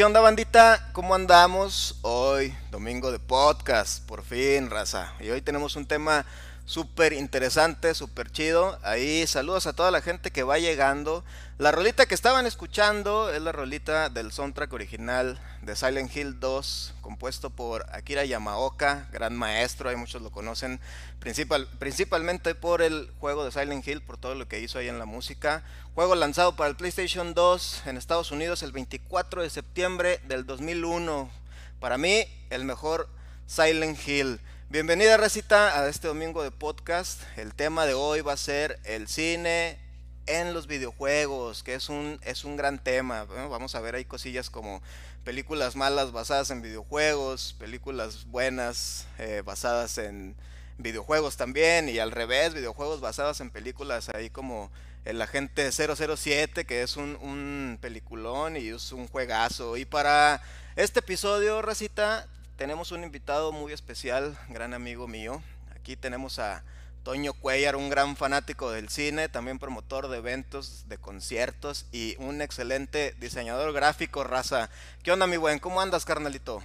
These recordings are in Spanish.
Qué onda, bandita? ¿Cómo andamos? Hoy, domingo de podcast, por fin, raza. Y hoy tenemos un tema súper interesante, súper chido. Ahí saludos a toda la gente que va llegando. La rolita que estaban escuchando es la rolita del soundtrack original de Silent Hill 2, compuesto por Akira Yamaoka, gran maestro, hay muchos lo conocen, principal, principalmente por el juego de Silent Hill, por todo lo que hizo ahí en la música. Juego lanzado para el PlayStation 2 en Estados Unidos el 24 de septiembre del 2001. Para mí, el mejor Silent Hill. Bienvenida, Recita, a este domingo de podcast. El tema de hoy va a ser el cine en los videojuegos, que es un, es un gran tema. vamos a ver ahí cosillas como películas malas basadas en videojuegos, películas buenas eh, basadas en videojuegos también, y al revés, videojuegos basados en películas ahí como el agente 007, que es un, un peliculón y es un juegazo. Y para este episodio, Racita, tenemos un invitado muy especial, gran amigo mío. Aquí tenemos a Toño Cuellar, un gran fanático del cine, también promotor de eventos, de conciertos y un excelente diseñador gráfico, raza. ¿Qué onda, mi buen? ¿Cómo andas, carnalito?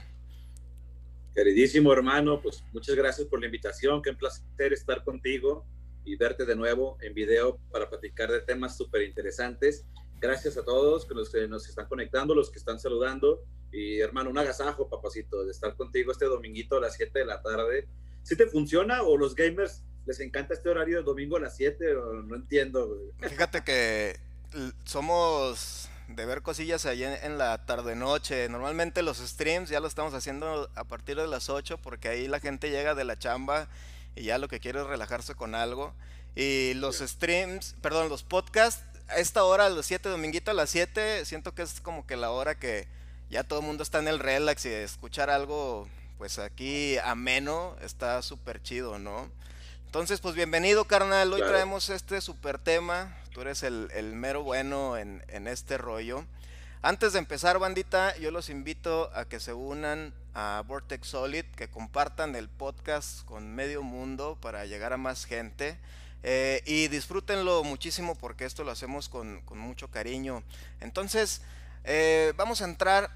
Queridísimo hermano, pues muchas gracias por la invitación, qué placer estar contigo y verte de nuevo en video para platicar de temas súper interesantes. Gracias a todos los que nos están conectando, los que están saludando y hermano, un agasajo, papacito, de estar contigo este dominguito a las 7 de la tarde. ¿Si te funciona o los gamers les encanta este horario de domingo a las 7, no entiendo. Fíjate que somos de ver cosillas ahí en, la tarde-noche. Normalmente los streams ya lo estamos haciendo a partir de las 8 porque ahí la gente llega de la chamba y ya lo que quiere es relajarse con algo. Y los streams, perdón, los podcasts, a esta hora, a las 7, dominguito a las 7, siento que es como que la hora que ya todo el mundo está en el relax y escuchar algo, pues aquí ameno, está súper chido, ¿no? Entonces, pues bienvenido, carnal. Hoy traemos este super tema. Tú eres el, mero bueno en, este rollo. Antes de empezar, bandita, yo los invito a que se unan a Vortex Solid, que compartan el podcast con medio mundo para llegar a más gente. Eh, y disfrútenlo muchísimo porque esto lo hacemos con, mucho cariño. Entonces, eh, vamos a entrar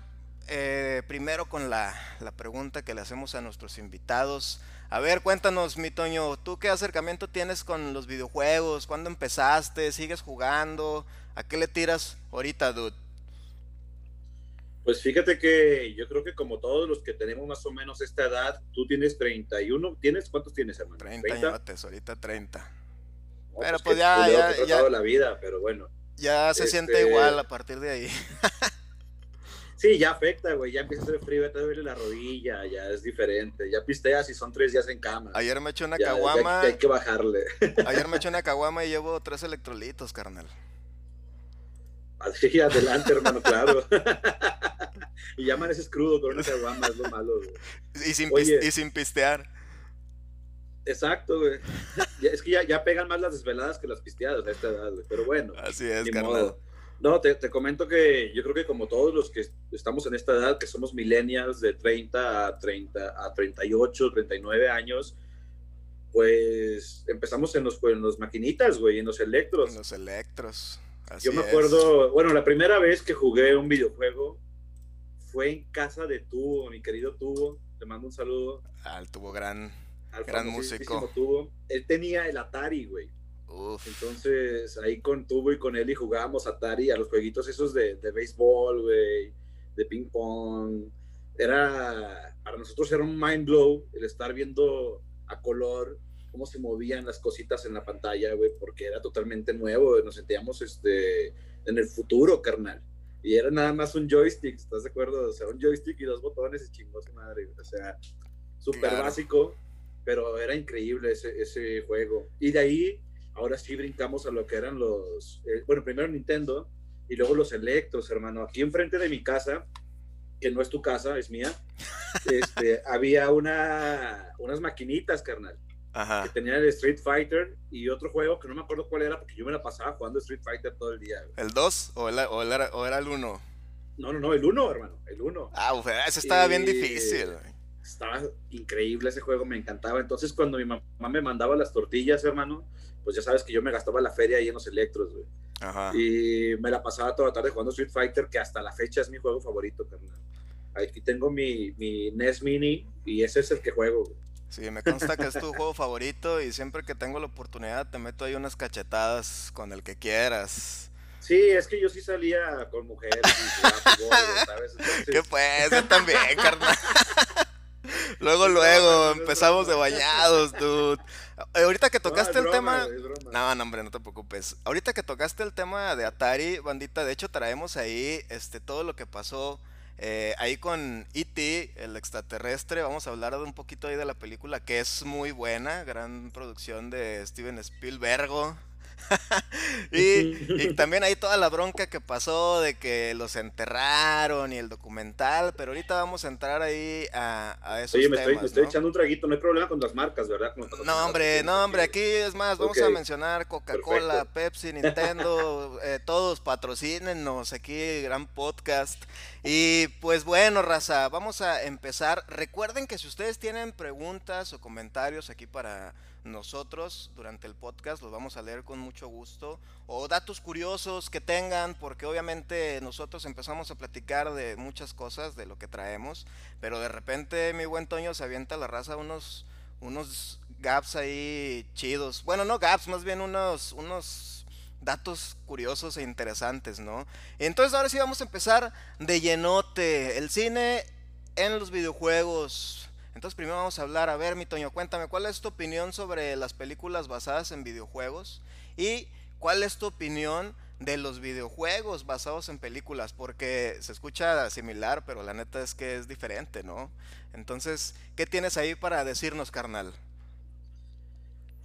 eh, primero con la, la pregunta que le hacemos a nuestros invitados. A ver, cuéntanos, mi Toño, ¿tú qué acercamiento tienes con los videojuegos? ¿Cuándo empezaste? ¿Sigues jugando? ¿A qué le tiras ahorita, dude? Pues fíjate que yo creo que como todos los que tenemos más o menos esta edad, tú tienes 31, ¿tienes cuántos tienes, hermano? 30, años, ahorita 30. Pero pues, pues ya, ya, ya, la vida, pero bueno. Ya se siente este igual a partir de ahí. Sí, ya afecta, güey. Ya empieza a hacer frío, ya te duele la rodilla, ya es diferente. Ya pisteas y son tres días en cama. Ayer me eché una caguama. hay que bajarle. Ayer me eché una caguama y llevo tres electrolitos, carnal. Así, adelante, hermano, claro. y ya amaneces crudo con una caguama, es lo malo, güey. Y sin, y sin pistear. Exacto, güey. es que ya, ya, pegan más las desveladas que las pisteadas a esta edad, güey. Pero bueno. Así es, carnal. No, te, te, comento que yo creo que como todos los que estamos en esta edad, que somos millennials de 30 a 30 a 38, 39 años, pues empezamos en los, en los maquinitas, güey, en los electros. En los electros. Así yo me acuerdo, bueno, la primera vez que jugué un videojuego fue en casa de Tubo, mi querido Tubo. Te mando un saludo. Al Tubo gran, gran músico. Tubo. Él tenía el Atari, güey. Entonces ahí con Tubo y con él y jugábamos Atari a los jueguitos esos de, de béisbol, güey, de ping pong. Era, para nosotros era un mind blow el estar viendo a color cómo se movían las cositas en la pantalla, güey, porque era totalmente nuevo, nos sentíamos este, en el futuro, carnal. Y era nada más un joystick, ¿estás de acuerdo? O sea, un joystick y dos botones y chingó su madre, o sea, súper básico, pero era increíble ese, ese juego. Y de ahí ahora sí brincamos a lo que eran los, eh, bueno, primero Nintendo y luego los Electros, hermano. Aquí enfrente de mi casa, que no es tu casa, es mía, este, había una, unas maquinitas, carnal. Ajá. Que tenían el Street Fighter y otro juego que no me acuerdo cuál era porque yo me la pasaba jugando Street Fighter todo el día. ¿El 2 o, o, era, el 1? No, no, no, el 1, hermano, el 1. Ah, uf, ese estaba bien difícil. Estaba increíble ese juego, me encantaba. Entonces, cuando mi mamá me mandaba las tortillas, hermano, pues ya sabes que yo me gastaba la feria ahí en los electros, güey. Ajá. Y me la pasaba toda la tarde jugando Street Fighter, que hasta la fecha es mi juego favorito, carnal. Aquí tengo mi, mi NES Mini y ese es el que juego, güey. Sí, me consta que es tu juego favorito y siempre que tengo la oportunidad te meto ahí unas cachetadas con el que quieras. Sí, es que yo sí salía con mujeres y ¿sabes? ¿Qué pues? Yo también, carnal. luego, luego, empezamos de bañados, dude. Eh, ahorita que tocaste el tema. No, no, hombre, no te preocupes. Ahorita que tocaste el tema de Atari, bandita, de hecho traemos ahí este todo lo que pasó. Eh, ahí con E.T., el extraterrestre, vamos a hablar de un poquito ahí de la película que es muy buena, gran producción de Steven Spielberg. y Y también hay toda la bronca que pasó de que los enterraron y el documental, pero ahorita vamos a entrar ahí a, a esos Oye, me, temas, estoy, me estoy echando un traguito, no hay problema con las marcas, ¿verdad? Con No, hombre, no, hombre, aquí es más, vamos a mencionar Coca-Cola. Pepsi, Nintendo, eh, todos patrocínenos aquí, gran podcast. Y pues bueno, raza, vamos a empezar. Recuerden que si ustedes tienen preguntas o comentarios aquí para nosotros durante el podcast, los vamos a leer con mucho gusto. O datos curiosos que tengan, porque obviamente nosotros empezamos a platicar de muchas cosas, de lo que traemos, pero de repente mi buen Toño se avienta a la raza unos unos gaps ahí chidos. Bueno, no gaps, más bien unos, unos datos curiosos e interesantes, ¿no? Entonces ahora sí vamos a empezar de llenote. El cine en los videojuegos. Entonces primero vamos a hablar, a ver, mi Toño, cuéntame, ¿cuál es tu opinión sobre las películas basadas en videojuegos? Y cuál es tu opinión de los videojuegos basados en películas, porque se escucha similar, pero la neta es que es diferente, ¿no? Entonces, ¿qué tienes ahí para decirnos, carnal?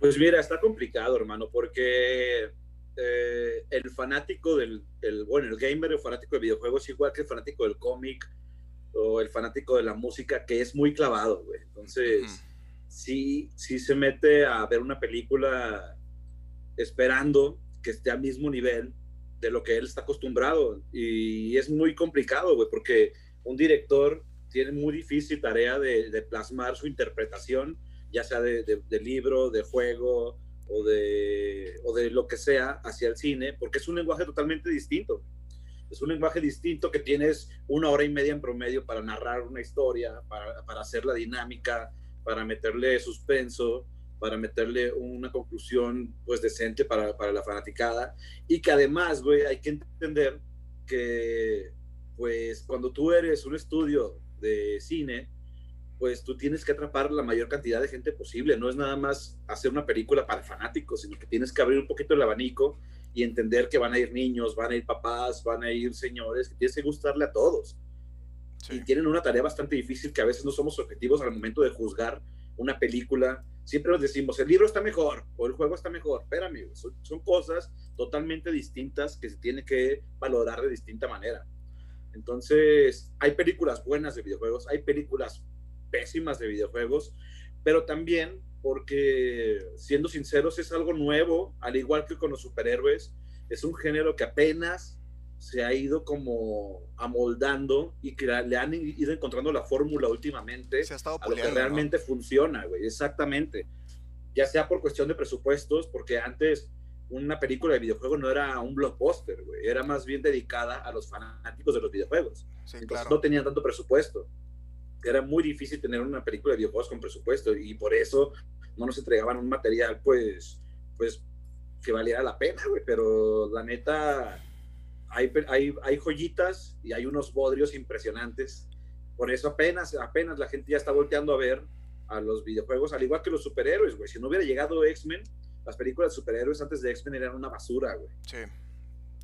Pues mira, está complicado, hermano, porque eh, el fanático del, el, bueno, el gamer, el fanático de videojuegos, igual que el fanático del cómic o el fanático de la música, que es muy clavado, güey. Entonces, Ujú. sí, sí se mete a ver una película esperando que esté al mismo nivel de lo que él está acostumbrado. Y es muy complicado, güey, porque un director tiene muy difícil tarea de, de plasmar su interpretación, ya sea de, de- de libro, de juego o de, o de lo que sea, hacia el cine, porque es un lenguaje totalmente distinto. Es un lenguaje distinto que tienes una hora y media en promedio para narrar una historia, para, para hacer la dinámica, para meterle suspenso, para meterle una conclusión pues decente para, para la fanaticada. Y que además, güey, hay que entender que pues cuando tú eres un estudio de cine, pues tú tienes que atrapar la mayor cantidad de gente posible, no es nada más hacer una película para fanáticos, sino que tienes que abrir un poquito el abanico y entender que van a ir niños, van a ir papás, van a ir señores, que tienes que gustarle a todos Sí. y tienen una tarea bastante difícil que a veces no somos objetivos al momento de juzgar una película. Siempre nos decimos, el libro está mejor o el juego está mejor. Espérame, son, son cosas totalmente distintas que se tiene que valorar de distinta manera. Entonces, hay películas buenas de videojuegos, hay películas pésimas de videojuegos, pero también porque, siendo sinceros, es algo nuevo, al igual que con los superhéroes, es un género que apenas se ha ido como amoldando y que le han ido encontrando la fórmula últimamente Se ha estado a lo que puliendo, ¿no? realmente funciona, güey, exactamente. Ya sea por cuestión de presupuestos, porque antes una película de videojuego no era un blockbuster, güey, era más bien dedicada a los fanáticos de los videojuegos. Sí, Entonces claro. no tenían tanto presupuesto. Era muy difícil tener una película de videojuegos con presupuesto y por eso no nos entregaban un material, pues, pues que valiera la pena, güey. Pero la neta, hay, hay, hay joyitas y hay unos bodrios impresionantes. Por eso apenas, apenas la gente ya está volteando a ver a los videojuegos, al igual que los superhéroes, güey. Si no hubiera llegado X-Men, las películas de superhéroes antes de X-Men eran una basura, güey. Sí.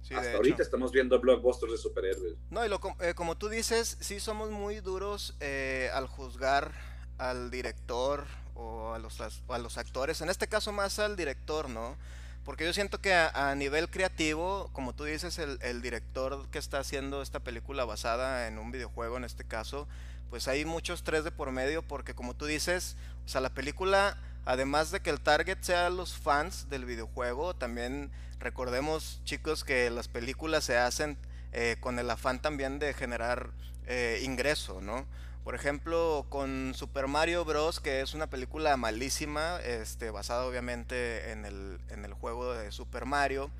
Sí, Hasta hecho. ahorita estamos viendo blockbusters de superhéroes. No, y lo, eh, como tú dices, sí somos muy duros eh, al juzgar al director o a los, a los actores, en este caso más al director, ¿no? Porque yo siento que a, a nivel creativo, como tú dices, el, el director que está haciendo esta película basada en un videojuego, en este caso, pues hay muchos tres de por medio, porque como tú dices, o sea, la película, además de que el target sea los fans del videojuego, también recordemos, chicos, que las películas se hacen eh, con el afán también de generar eh, ingreso, ¿no? Por ejemplo, con Super Mario Bros., que es una película malísima, este, basada obviamente en el, en el juego de Super Mario,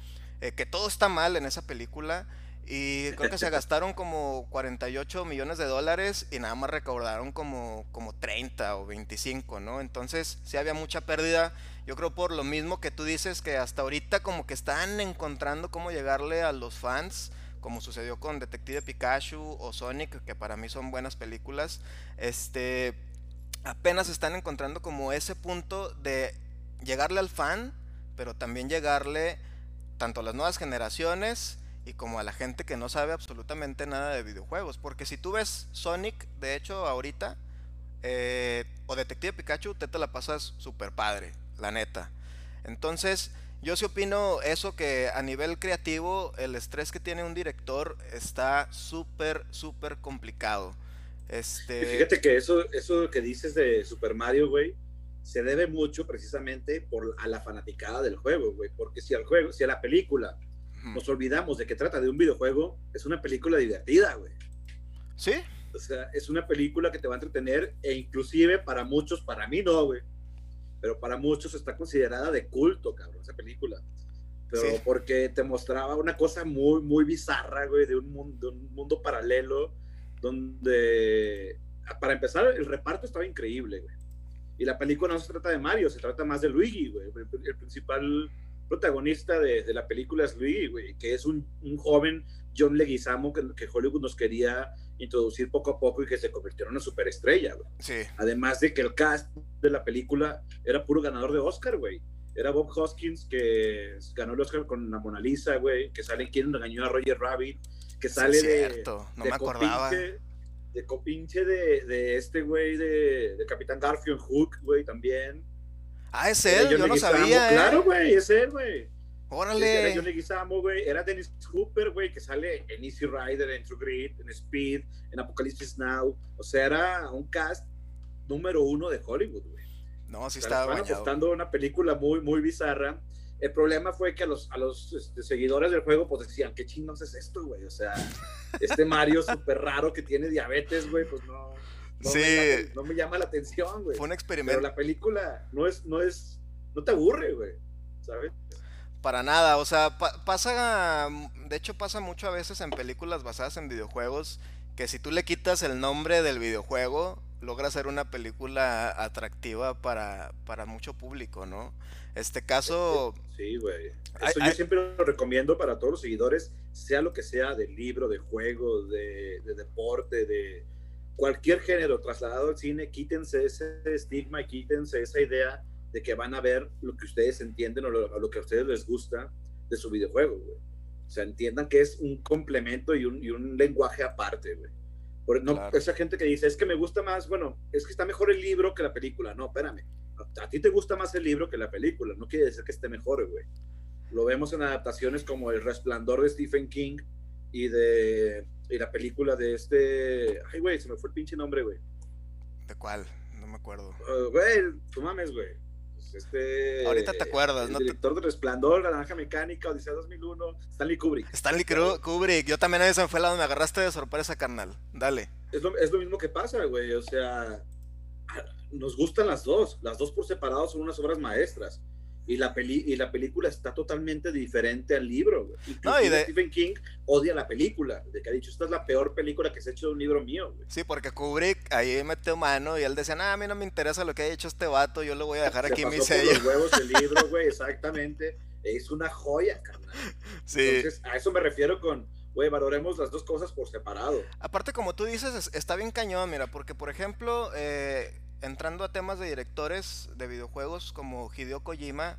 eh, que todo está mal en esa película, y creo que se gastaron como 48 millones de dólares y nada más recaudaron como, como 30 o 25, ¿no? Entonces, sí había mucha pérdida. Yo creo por lo mismo que tú dices que hasta ahorita como que están encontrando cómo llegarle a los fans, como sucedió con Detective Pikachu o Sonic, que para mí son buenas películas. Este, apenas están encontrando como ese punto de llegarle al fan, pero también llegarle tanto a las nuevas generaciones y como a la gente que no sabe absolutamente nada de videojuegos. Porque si tú ves Sonic, de hecho, ahorita, eh, o Detective Pikachu, te, te la pasas súper padre, la neta. Entonces, Yo sí opino eso que a nivel creativo el estrés que tiene un director está súper, súper complicado. Este... fíjate que eso, eso que dices de Super Mario, güey, se debe mucho precisamente por, a la fanaticada del juego, güey. Porque si al juego, si a la película nos olvidamos de que trata de un videojuego, es una película divertida, güey. ¿Sí? O sea, es una película que te va a entretener e inclusive para muchos, para mí no, güey pero para muchos está considerada de culto, cabrón, esa película. Pero porque te mostraba una cosa muy, muy bizarra, güey, de un, mundo, un mundo paralelo, donde, para empezar, el reparto estaba increíble, güey. Y la película no se trata de Mario, se trata más de Luigi, güey. El, principal protagonista de, de, la película es Luigi, güey, que es un, un joven John Leguizamo que, que Hollywood nos quería introducir poco a poco y que se convirtió en una superestrella, güey. Sí. Además de que el cast de la película era puro ganador de Oscar, güey. Era Bob Hoskins, que ganó el Oscar con la Mona Lisa, güey, que sale quien engañó a Roger Rabbit, que sale sí, cierto. no me acordaba. de copinche de, de este güey de, de, Capitán Garfield Hook, güey, también. Ah, es él, yo no sabía. ¿eh? Claro, güey, es él, güey. Órale. Era Johnny Guisamo, güey. Era Dennis Hooper, güey, que sale en Easy Rider, en True Grit, en Speed, en Apocalypse Now. O sea, era un cast número uno de Hollywood, güey. No, sí estaba Estaban apostando una película muy, muy bizarra. El problema fue que a los, a los este, seguidores del juego, pues decían, ¿qué chingos es esto, güey? O sea, este Mario súper raro que tiene diabetes, güey, pues no. No, sí. me, no me llama la atención, güey. Fue un experimento. Pero la película no es, no es, no te aburre, güey, ¿sabes? Para nada, o sea, pa pasa, de hecho pasa mucho a veces en películas basadas en videojuegos, que si tú le quitas el nombre del videojuego, logra hacer una película atractiva para, para mucho público, ¿no? Este caso... Sí, güey. Eso yo siempre lo recomiendo para todos los seguidores, sea lo que sea, del libro, de juego, de, de deporte, de cualquier género trasladado al cine, quítense ese estigma quítense esa idea de que van a ver lo que ustedes entienden o lo, que a ustedes les gusta de su videojuego, güey. O sea, entiendan que es un complemento y un, y un lenguaje aparte, güey. Por, no, Esa gente que dice, es que me gusta más, bueno, es que está mejor el libro que la película. No, espérame. A, a ti te gusta más el libro que la película. No quiere decir que esté mejor, güey. Lo vemos en adaptaciones como El Resplandor de Stephen King y de y la película de este... Ay, güey, se me fue el pinche nombre, güey. ¿De cuál? No me acuerdo. Uh, güey, tú mames, güey este. Ahorita te acuerdas, el ¿no? Director de Resplandor, La Naranja Mecánica, Odisea 2001, Stanley Kubrick. Stanley Kubrick, yo también a eso me fue la me agarraste de sorpresa, carnal. Dale. Es lo, es lo mismo que pasa, güey. O sea, nos gustan las dos. Las dos por separado son unas obras maestras y la, peli y la película está totalmente diferente al libro. No, y de... Stephen King odia la película, de que ha dicho, esta es la peor película que se ha hecho de un libro mío. Güey. Sí, porque Kubrick ahí metió mano y él decía, nah, a mí no me interesa lo que haya hecho este vato, yo lo voy a dejar se aquí pasó mi sello. Por los huevos del libro, güey, exactamente. Es una joya, carnal. Sí. Entonces, a eso me refiero con, güey, valoremos las dos cosas por separado. Aparte, como tú dices, está bien cañón, mira, porque por ejemplo, eh, entrando a temas de directores de videojuegos como Hideo Kojima,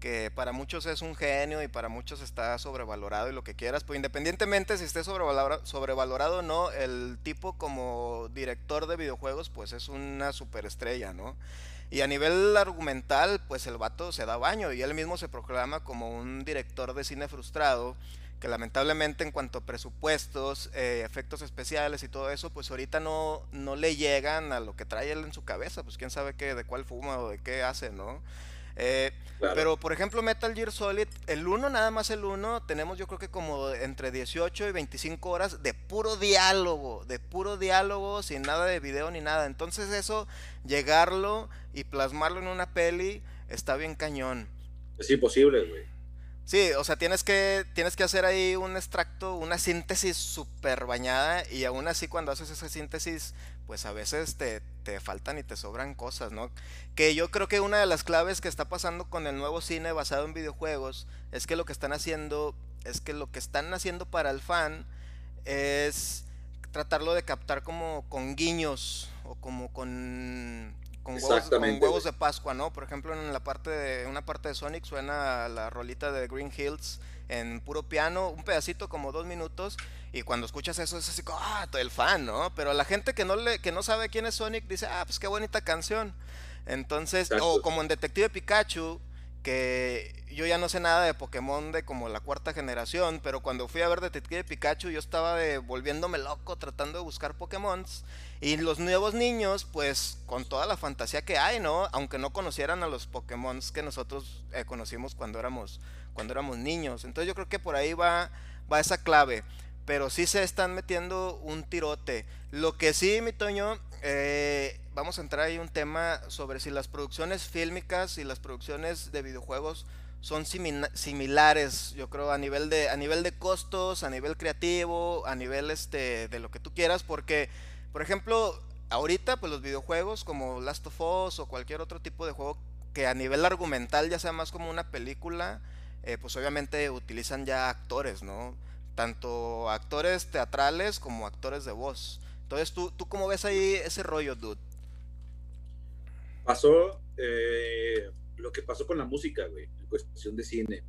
que para muchos es un genio y para muchos está sobrevalorado y lo que quieras, pues independientemente si esté sobrevalorado, o no, el tipo como director de videojuegos pues es una superestrella, ¿no? Y a nivel argumental, pues el vato se da baño y él mismo se proclama como un director de cine frustrado que lamentablemente en cuanto a presupuestos, eh, efectos especiales y todo eso, pues ahorita no, no le llegan a lo que trae él en su cabeza, pues quién sabe qué, de cuál fuma o de qué hace, ¿no? Eh, claro. Pero por ejemplo Metal Gear Solid, el 1, nada más el 1, tenemos yo creo que como entre 18 y 25 horas de puro diálogo, de puro diálogo, sin nada de video ni nada. Entonces eso, llegarlo y plasmarlo en una peli, está bien cañón. Es imposible, güey. Sí, o sea, tienes que, tienes que hacer ahí un extracto, una síntesis súper bañada y aún así cuando haces esa síntesis, pues a veces te, te, faltan y te sobran cosas, ¿no? Que yo creo que una de las claves que está pasando con el nuevo cine basado en videojuegos es que lo que están haciendo, es que lo que están haciendo para el fan es tratarlo de captar como con guiños o como con con huevos, con huevos, de Pascua, ¿no? Por ejemplo, en la parte de una parte de Sonic suena la rolita de Green Hills en puro piano, un pedacito como dos minutos, y cuando escuchas eso es así como, ah, el fan, ¿no? Pero la gente que no le, que no sabe quién es Sonic dice, ah, pues qué bonita canción. Entonces, Exacto. o como en Detective Pikachu, que yo ya no sé nada de Pokémon de como la cuarta generación, pero cuando fui a ver Detective Pikachu yo estaba volviéndome loco tratando de buscar Pokémon. Y los nuevos niños, pues con toda la fantasía que hay, ¿no? Aunque no conocieran a los Pokémon que nosotros eh, conocimos cuando éramos, cuando éramos niños. Entonces yo creo que por ahí va, va esa clave. Pero sí se están metiendo un tirote. Lo que sí, mi Toño, eh, vamos a entrar ahí un tema sobre si las producciones fílmicas y las producciones de videojuegos son similares, yo creo, a nivel de a nivel de costos, a nivel creativo, a nivel este de lo que tú quieras, porque por ejemplo, ahorita pues los videojuegos como Last of Us o cualquier otro tipo de juego que a nivel argumental ya sea más como una película, eh, pues obviamente utilizan ya actores, ¿no? Tanto actores teatrales como actores de voz. Entonces, ¿tú, tú cómo ves ahí ese rollo, dude? Pasó eh, lo que pasó con la música, güey, en cuestión de cine,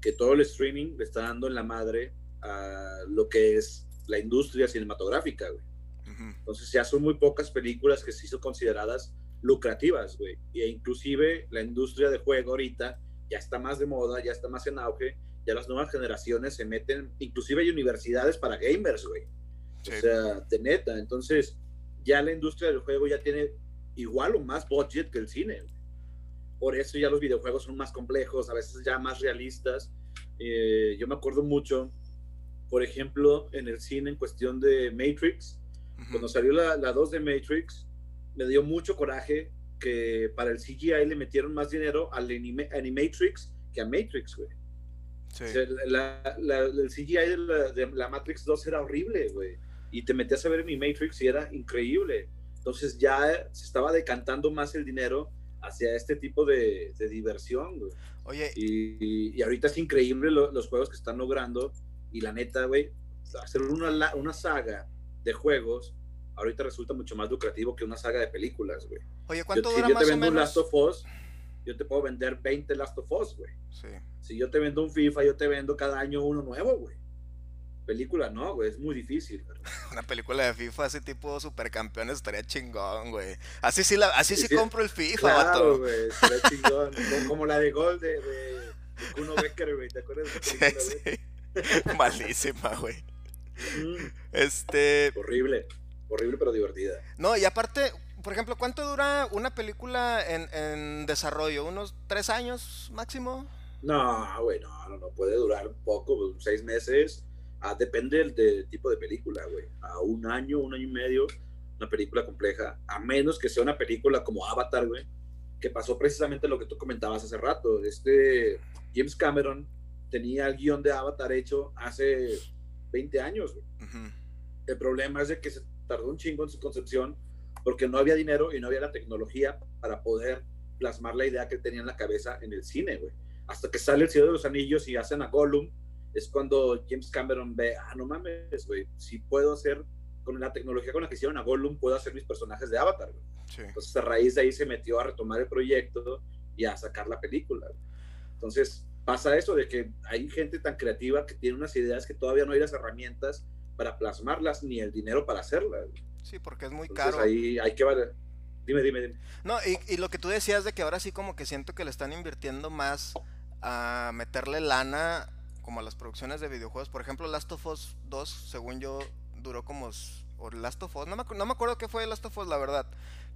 que todo el streaming le está dando en la madre a lo que es la industria cinematográfica, güey. Entonces ya son muy pocas películas que se hizo consideradas lucrativas, güey. E inclusive la industria de juego ahorita ya está más de moda, ya está más en auge, ya las nuevas generaciones se meten, inclusive hay universidades para gamers, güey. O sea, de neta. Entonces, ya la industria del juego ya tiene igual o más budget que el cine. Por eso ya los videojuegos son más complejos, a veces ya más realistas. Eh, yo me acuerdo mucho, por ejemplo, en el cine en cuestión de Matrix, cuando salió la, la 2 de Matrix, me dio mucho coraje que para el CGI le metieron más dinero al Animatrix que a Matrix, güey. Sí. el CGI de la, de la, Matrix 2 era horrible, güey y te metías a ver mi Matrix y era increíble. Entonces ya se estaba decantando más el dinero hacia este tipo de, de diversión, güey. Oye. Y, y, ahorita es increíble los juegos que están logrando. Y la neta, güey, hacer una, una saga de juegos ahorita resulta mucho más lucrativo que una saga de películas, güey. Oye, ¿cuánto yo, dura si yo más te vendo o un? Last of Us, yo te puedo vender 20 Last of Us, güey. Sí. Si yo te vendo un FIFA, yo te vendo cada año uno nuevo, güey película no, güey, es muy difícil. Una película de FIFA así tipo supercampeones estaría chingón, güey. Así sí, la, así sí, sí compro el FIFA, claro, vato. güey, estaría chingón. como, la de Gol de, Kuno Becker, güey, ¿te acuerdas de película, sí, sí. Malísima, güey. Mm. Este... Horrible, horrible pero divertida. No, y aparte, por ejemplo, ¿cuánto dura una película en, en desarrollo? ¿Unos tres años máximo? No, güey, no, no, no, puede durar poco, seis meses Ah, depende del, tipo de película, güey. A un año, un año y medio, una película compleja, a menos que sea una película como Avatar, güey, que pasó precisamente lo que tú comentabas hace rato. Este James Cameron tenía el guion de Avatar hecho hace 20 años, güey. Uh -huh. El problema es de que se tardó un chingo en su concepción porque no había dinero y no había la tecnología para poder plasmar la idea que tenía en la cabeza en el cine, güey. Hasta que sale El Cielo de los Anillos y hacen a Gollum, es cuando James Cameron ve, ah, no mames, güey, si puedo hacer, con la tecnología con la que hicieron a Gollum, puedo hacer mis personajes de Avatar. Sí. Entonces, a raíz de ahí se metió a retomar el proyecto y a sacar la película. Entonces, pasa eso de que hay gente tan creativa que tiene unas ideas que todavía no hay las herramientas para plasmarlas ni el dinero para hacerlas. Sí, porque es muy Entonces, caro. ahí hay que. Dime, dime, dime. No, y, y, lo que tú decías de que ahora sí como que siento que le están invirtiendo más a meterle lana como a las producciones de videojuegos. Por ejemplo, Last of Us 2, según yo, duró como... O Last of Us, no me, no me acuerdo qué fue Last of Us, la verdad.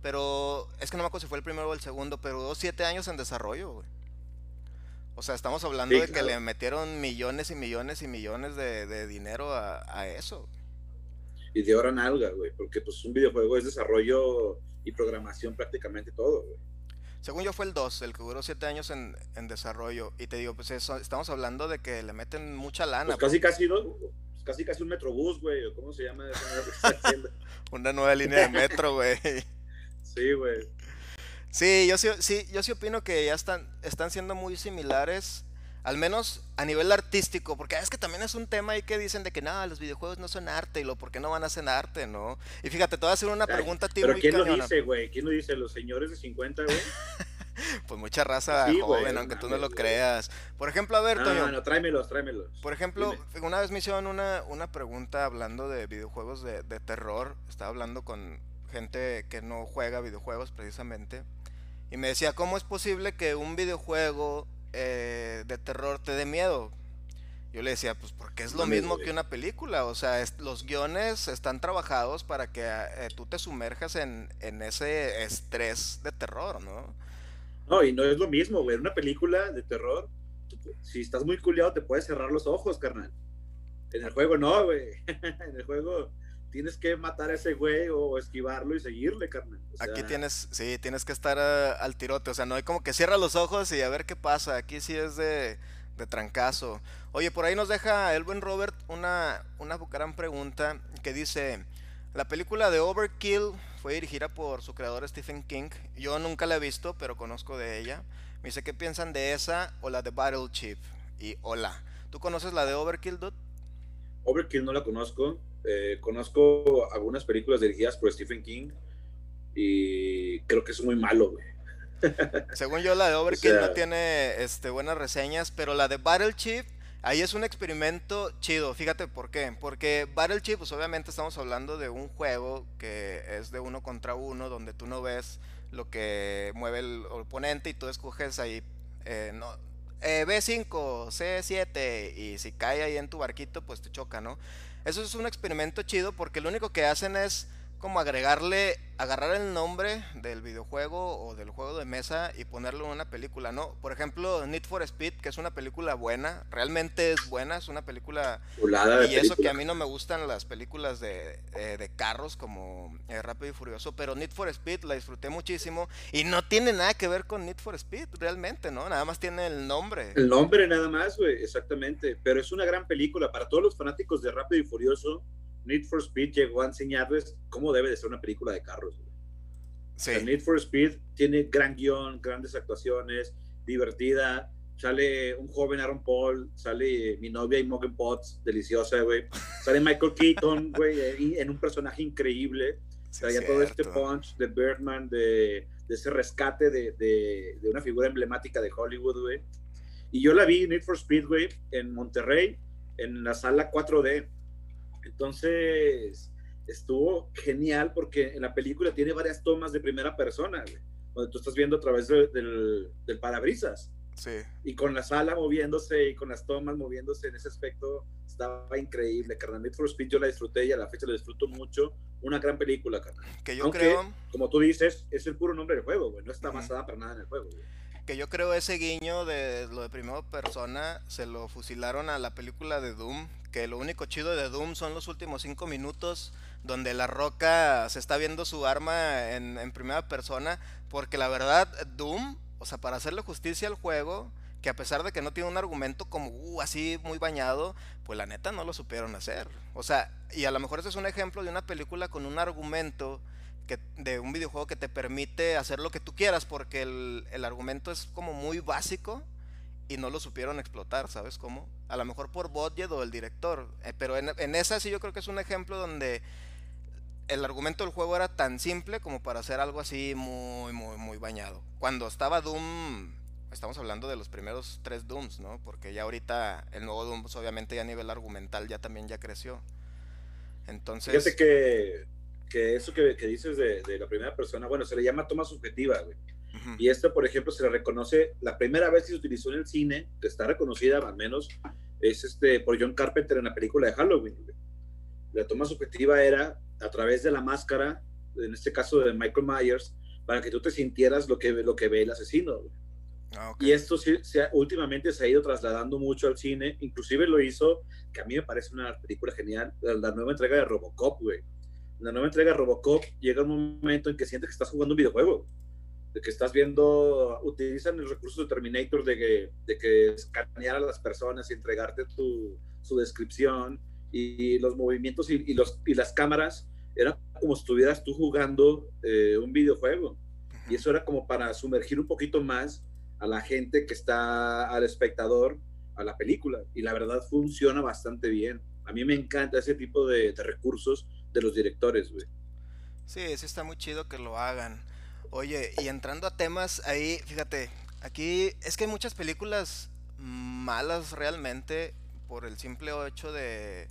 Pero es que no me acuerdo si fue el primero o el segundo, pero duró siete años en desarrollo, güey. O sea, estamos hablando Sí, de que claro. le metieron millones y millones y millones de, de dinero a, a eso. Y de hora nalga, güey, porque pues un videojuego es desarrollo y programación prácticamente todo, güey. Según yo fue el 2, el que duró 7 años en, en desarrollo. Y te digo, pues eso, estamos hablando de que le meten mucha lana. Pues casi, casi, ¿no? Pues casi, casi un metrobús, güey, cómo se llama. Una nueva línea de metro, güey. Sí, güey. Sí, yo sí, sí, yo sí opino que ya están, están siendo muy similares, al menos a nivel artístico, porque es que también es un tema ahí que dicen de que no, los videojuegos no son arte, y lo por qué no van a ser arte, ¿no? Y fíjate, te voy a hacer una Ay, pregunta a ti Pero muy ¿quién lo dice, güey? ¿Quién lo dice? ¿Los señores de 50, güey? Pues mucha raza Sí, joven, aunque tú no lo creas. Por ejemplo, a ver, No, Toño, no, tráemelos, tráemelos. Por ejemplo, Dime. una vez me hicieron una, una pregunta hablando de videojuegos de, de terror. Estaba hablando con gente que no juega videojuegos precisamente. Y me decía, ¿cómo es posible que un videojuego eh, de terror te dé miedo? Yo le decía, pues porque es lo mismo que una película, o sea, los guiones están trabajados para que eh, tú te sumerjas en, ese estrés de terror, ¿no? No, y no es lo mismo, güey, una película de terror, si estás muy culiado te puedes cerrar los ojos, carnal. En el juego no, güey, en el juego tienes que matar a ese güey o esquivarlo y seguirle, carnal. Aquí tienes, sí, tienes que estar eh, al tirote, o sea, no hay como que cierra los ojos y a ver qué pasa, aquí sí es de de trancazo. Oye, por ahí nos deja el buen Robert una, una gran pregunta que dice, la película de Overkill fue dirigida por su creador Stephen King. Yo nunca la he visto, pero conozco de ella. Me dice, ¿qué piensan de esa o la de Battle Chip? Y hola. ¿Tú conoces la de Overkill, dude? Overkill no la conozco. Eh, conozco algunas películas dirigidas por Stephen King y creo que es muy malo, güey. Según yo, la de Overkill no tiene este, buenas reseñas, pero la de Battle Chip, ahí es un experimento chido. Fíjate por qué. Porque Battle Chip, pues obviamente estamos hablando de un juego que es de uno contra uno, donde tú no ves lo que mueve el oponente y tú escoges ahí, eh, no, eh, B5, C7, y si cae ahí en tu barquito, pues te choca, ¿no? Eso es un experimento chido porque lo único que hacen es como agregarle, agarrar el nombre del videojuego o del juego de mesa y ponerlo en una película, ¿no? Por ejemplo, Need for Speed, que es una película buena, realmente es buena, es una película... y eso que a mí no me gustan las películas de, eh, de carros como eh, Rápido y Furioso, pero Need for Speed la disfruté muchísimo y no tiene nada que ver con Need for Speed, realmente, ¿no? Nada más tiene el nombre. El nombre nada más, güey, exactamente, pero es una gran película para todos los fanáticos de Rápido y Furioso Need for Speed llegó a enseñarles cómo debe de ser una película de carros. Sí. Need for Speed tiene gran guion, grandes actuaciones, divertida. Sale un joven Aaron Paul, sale mi novia Imogen Potts, deliciosa, güey. Sale Michael Keaton, güey, en un personaje increíble. Traía todo este punch de Birdman, de, de ese rescate de, de, de, una figura emblemática de Hollywood, güey. Y yo la vi, Need for Speed, güey, en Monterrey, en la sala 4D entonces, estuvo genial porque en la película tiene varias tomas de primera persona, donde tú estás viendo a través del, del, parabrisas. Sí. Y con la sala moviéndose y con las tomas moviéndose en ese aspecto, estaba increíble, carnal. Need for Speed yo la disfruté y a la fecha la disfruto mucho. Una gran película, carnal. Que yo creo... Como tú dices, es el puro nombre del juego, güey. No está basada para nada en el juego, güey que yo creo ese guiño de lo de primera persona se lo fusilaron a la película de Doom, que lo único chido de Doom son los últimos cinco minutos donde la roca se está viendo su arma en, en primera persona, porque la verdad Doom, o sea, para hacerle justicia al juego, que a pesar de que no tiene un argumento como uh, así muy bañado, pues la neta no lo supieron hacer. O sea, y a lo mejor ese es un ejemplo de una película con un argumento que, de un videojuego que te permite hacer lo que tú quieras, porque el, el, argumento es como muy básico y no lo supieron explotar, ¿sabes cómo? A lo mejor por budget o el director, eh, pero en, en, esa sí yo creo que es un ejemplo donde el argumento del juego era tan simple como para hacer algo así muy, muy, muy bañado. Cuando estaba Doom, estamos hablando de los primeros tres Dooms, ¿no? Porque ya ahorita el nuevo Doom, pues, obviamente ya a nivel argumental ya también ya creció. Entonces... Fíjate que que eso que, que dices de, de, la primera persona, bueno, se le llama toma subjetiva, güey. Y esto, por ejemplo, se le reconoce, la primera vez que se utilizó en el cine, que está reconocida al menos, es este, por John Carpenter en la película de Halloween. La toma subjetiva era a través de la máscara, en este caso de Michael Myers, para que tú te sintieras lo que, lo que ve el asesino. Ah, y esto sí, se últimamente se ha ido trasladando mucho al cine, inclusive lo hizo, que a mí me parece una película genial, la, la nueva entrega de Robocop, güey la nueva entrega de Robocop llega un momento en que sientes que estás jugando un videojuego, de que estás viendo, utilizan el recurso de Terminator de que, de que escanear a las personas y entregarte tu, su descripción y, los movimientos y, los, y las cámaras, era como si estuvieras tú jugando eh, un videojuego. Y eso era como para sumergir un poquito más a la gente que está, al espectador, a la película. Y la verdad funciona bastante bien. A mí me encanta ese tipo de, de recursos de los directores, güey. Sí, sí está muy chido que lo hagan. Oye, y entrando a temas ahí, fíjate, aquí es que hay muchas películas malas realmente por el simple hecho de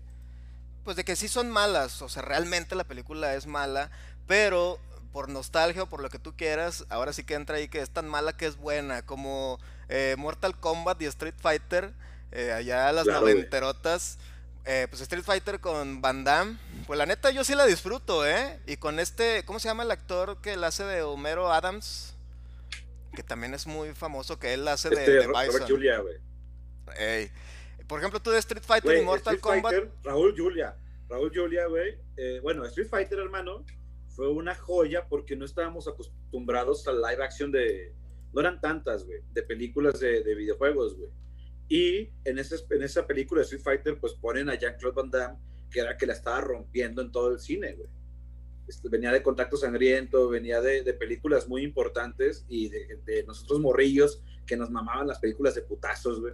pues de que sí son malas, o sea, realmente la película es mala, pero por nostalgia o por lo que tú quieras, ahora sí que entra ahí que es tan mala que es buena, como eh, Mortal Kombat y Street Fighter, eh, allá las noventerotas. Eh, pues Street Fighter con Van Damme, pues la neta yo sí la disfruto, ¿eh? Y con este, ¿cómo se llama el actor que la hace de Homero Adams? Que también es muy famoso, que él hace de, este, de Bison. Julia, güey. Por ejemplo, tú de Street Fighter y Mortal Kombat. Raúl Julia. Raúl Julia, güey. Eh, bueno, Street Fighter, hermano, fue una joya porque no estábamos acostumbrados a live action de. No eran tantas, güey, de películas de, de videojuegos, güey. Y en, ese, en esa película de Street Fighter, pues ponen a Jean-Claude Van Damme, que era que la estaba rompiendo en todo el cine, güey. Este, venía de Contacto Sangriento, venía de, de películas muy importantes y de, de, nosotros morrillos que nos mamaban las películas de putazos, güey.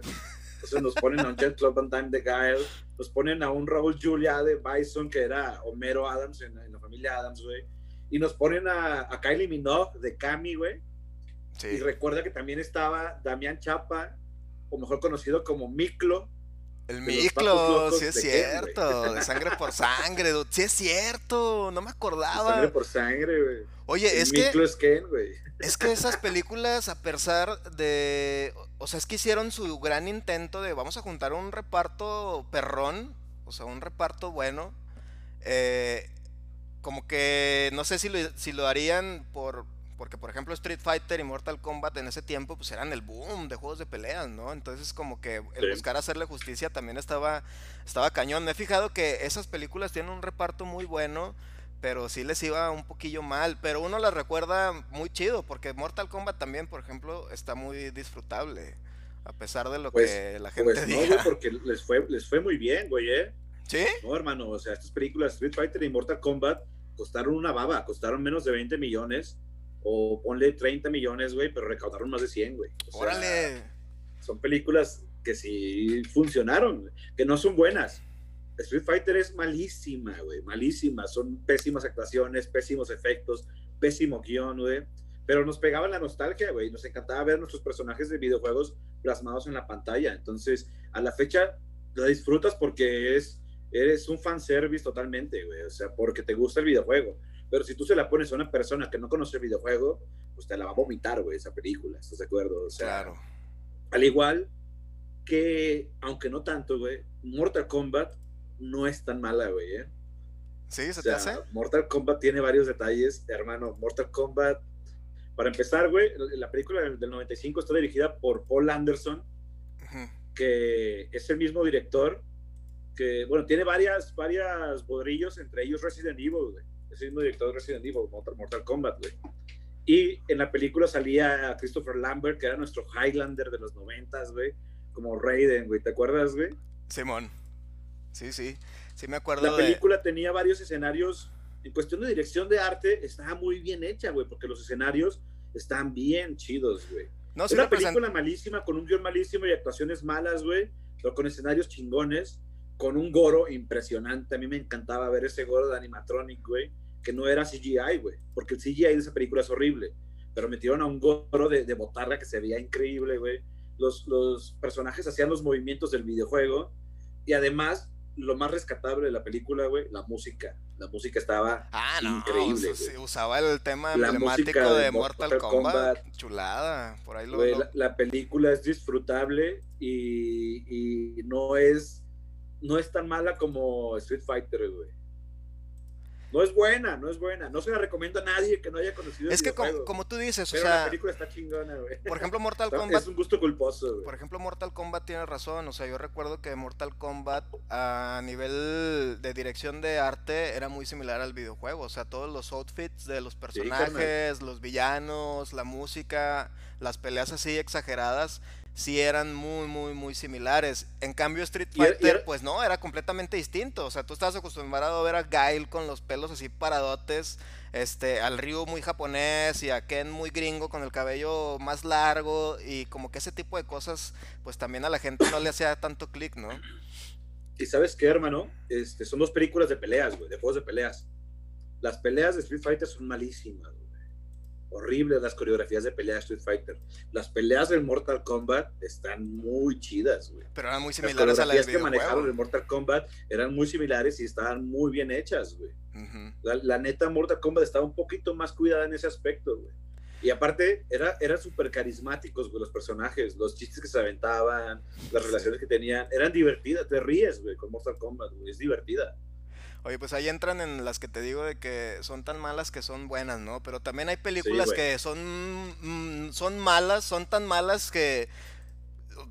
Entonces nos ponen a un Jean-Claude Van Damme de Guile, nos ponen a un Raúl Julia de Bison, que era Homero Adams en, la familia Adams, güey. Y nos ponen a, a Kylie Minogue de Cami, güey. Sí. Y recuerda que también estaba Damián Chapa, o mejor conocido como Miklo. El Miklo, sí es cierto, de sangre por sangre, sí es cierto, no me acordaba. sangre por sangre, güey. Oye, es que. Es Ken, güey. Es que esas películas, a pesar de. O sea, es que hicieron su gran intento de vamos a juntar un reparto perrón, o sea, un reparto bueno. Eh, como que no sé si lo, si lo harían por, porque, por ejemplo, Street Fighter y Mortal Kombat en ese tiempo, pues eran el boom de juegos de peleas, ¿no? Entonces, como que el buscar hacerle justicia también estaba, estaba cañón. Me he fijado que esas películas tienen un reparto muy bueno, pero sí les iba un poquillo mal. Pero uno las recuerda muy chido, porque Mortal Kombat también, por ejemplo, está muy disfrutable. A pesar de lo pues, que la gente pues diga. No, porque les fue, les fue muy bien, güey, ¿eh? ¿Sí? No, hermano, o sea, estas películas Street Fighter y Mortal Kombat costaron una baba, costaron menos de 20 millones o ponle 30 millones, güey, pero recaudaron más de 100, güey. ¡Órale! Son películas que sí funcionaron, que no son buenas. Street Fighter es malísima, güey, malísima. Son pésimas actuaciones, pésimos efectos, pésimo guion, güey. Pero nos pegaba la nostalgia, güey. Nos encantaba ver nuestros personajes de videojuegos plasmados en la pantalla. Entonces, a la fecha, lo disfrutas porque es, eres un fanservice totalmente, güey. O sea, porque te gusta el videojuego. Pero si tú se la pones a una persona que no conoce el videojuego, pues te la va a vomitar, güey, esa película, ¿estás de acuerdo? O sea, claro. Al igual que, aunque no tanto, güey, Mortal Kombat no es tan mala, güey, ¿eh? Sí, se te hace. Mortal Kombat tiene varios detalles, hermano. Mortal Kombat, para empezar, güey, la película del, 95 está dirigida por Paul Anderson, que es el mismo director que, bueno, tiene varias, varias bodrillos, entre ellos Resident Evil, güey es el mismo director de Resident Evil, Mortal, Kombat, güey. Y en la película salía Christopher Lambert, que era nuestro Highlander de los noventas, güey, como Raiden, güey, ¿te acuerdas, güey? Simón. Sí, sí, sí me acuerdo. La película tenía varios escenarios, en cuestión de dirección de arte, estaba muy bien hecha, güey, porque los escenarios están bien chidos, güey. No, es una película malísima, con un guion malísimo y actuaciones malas, güey, pero con escenarios chingones con un Goro impresionante. A mí me encantaba ver ese Goro de animatronic, güey, que no era CGI, güey, porque el CGI de esa película es horrible, pero metieron a un Goro de, de botarga que se veía increíble, güey. Los, los personajes hacían los movimientos del videojuego y además lo más rescatable de la película, güey, la música. La música estaba ah, no, increíble. usaba el tema emblemático de, Mortal, Kombat, Chulada, por ahí lo, La, la, película es disfrutable y, y no es no es tan mala como Street Fighter, güey. No es buena, no es buena. No se la recomiendo a nadie que no haya conocido. Es que como, tú dices, o sea. La película está chingona, güey. Por ejemplo, Mortal Kombat. Es un gusto culposo, güey. Por ejemplo, Mortal Kombat tiene razón. O sea, yo recuerdo que Mortal Kombat a nivel de dirección de arte era muy similar al videojuego. O sea, todos los outfits de los personajes, los villanos, la música, las peleas así exageradas sí eran muy, muy, muy similares. En cambio, Street Fighter, pues no, era completamente distinto. O sea, tú estabas acostumbrado a ver a Gail con los pelos así paradotes, este, al Ryu muy japonés y a Ken muy gringo con el cabello más largo y como que ese tipo de cosas, pues también a la gente no le hacía tanto clic, ¿no? Y sabes qué, hermano, este, son dos películas de peleas, güey, de juegos de peleas. Las peleas de Street Fighter son malísimas, güey. Horribles las coreografías de pelea de Street Fighter. Las peleas del Mortal Kombat están muy chidas, güey. Pero eran muy similares a las Las que manejaron en Mortal Kombat eran muy similares y estaban muy bien hechas, güey. la, la, neta, Mortal Kombat estaba un poquito más cuidada en ese aspecto, güey. Y aparte, era, eran súper carismáticos, güey, los personajes, los chistes que se aventaban, las relaciones que tenían, eran divertidas, te ríes, güey, con Mortal Kombat, güey, es divertida. Oye, pues ahí entran en las que te digo de que son tan malas que son buenas, ¿no? Pero también hay películas que son, mm, son malas, son tan malas que,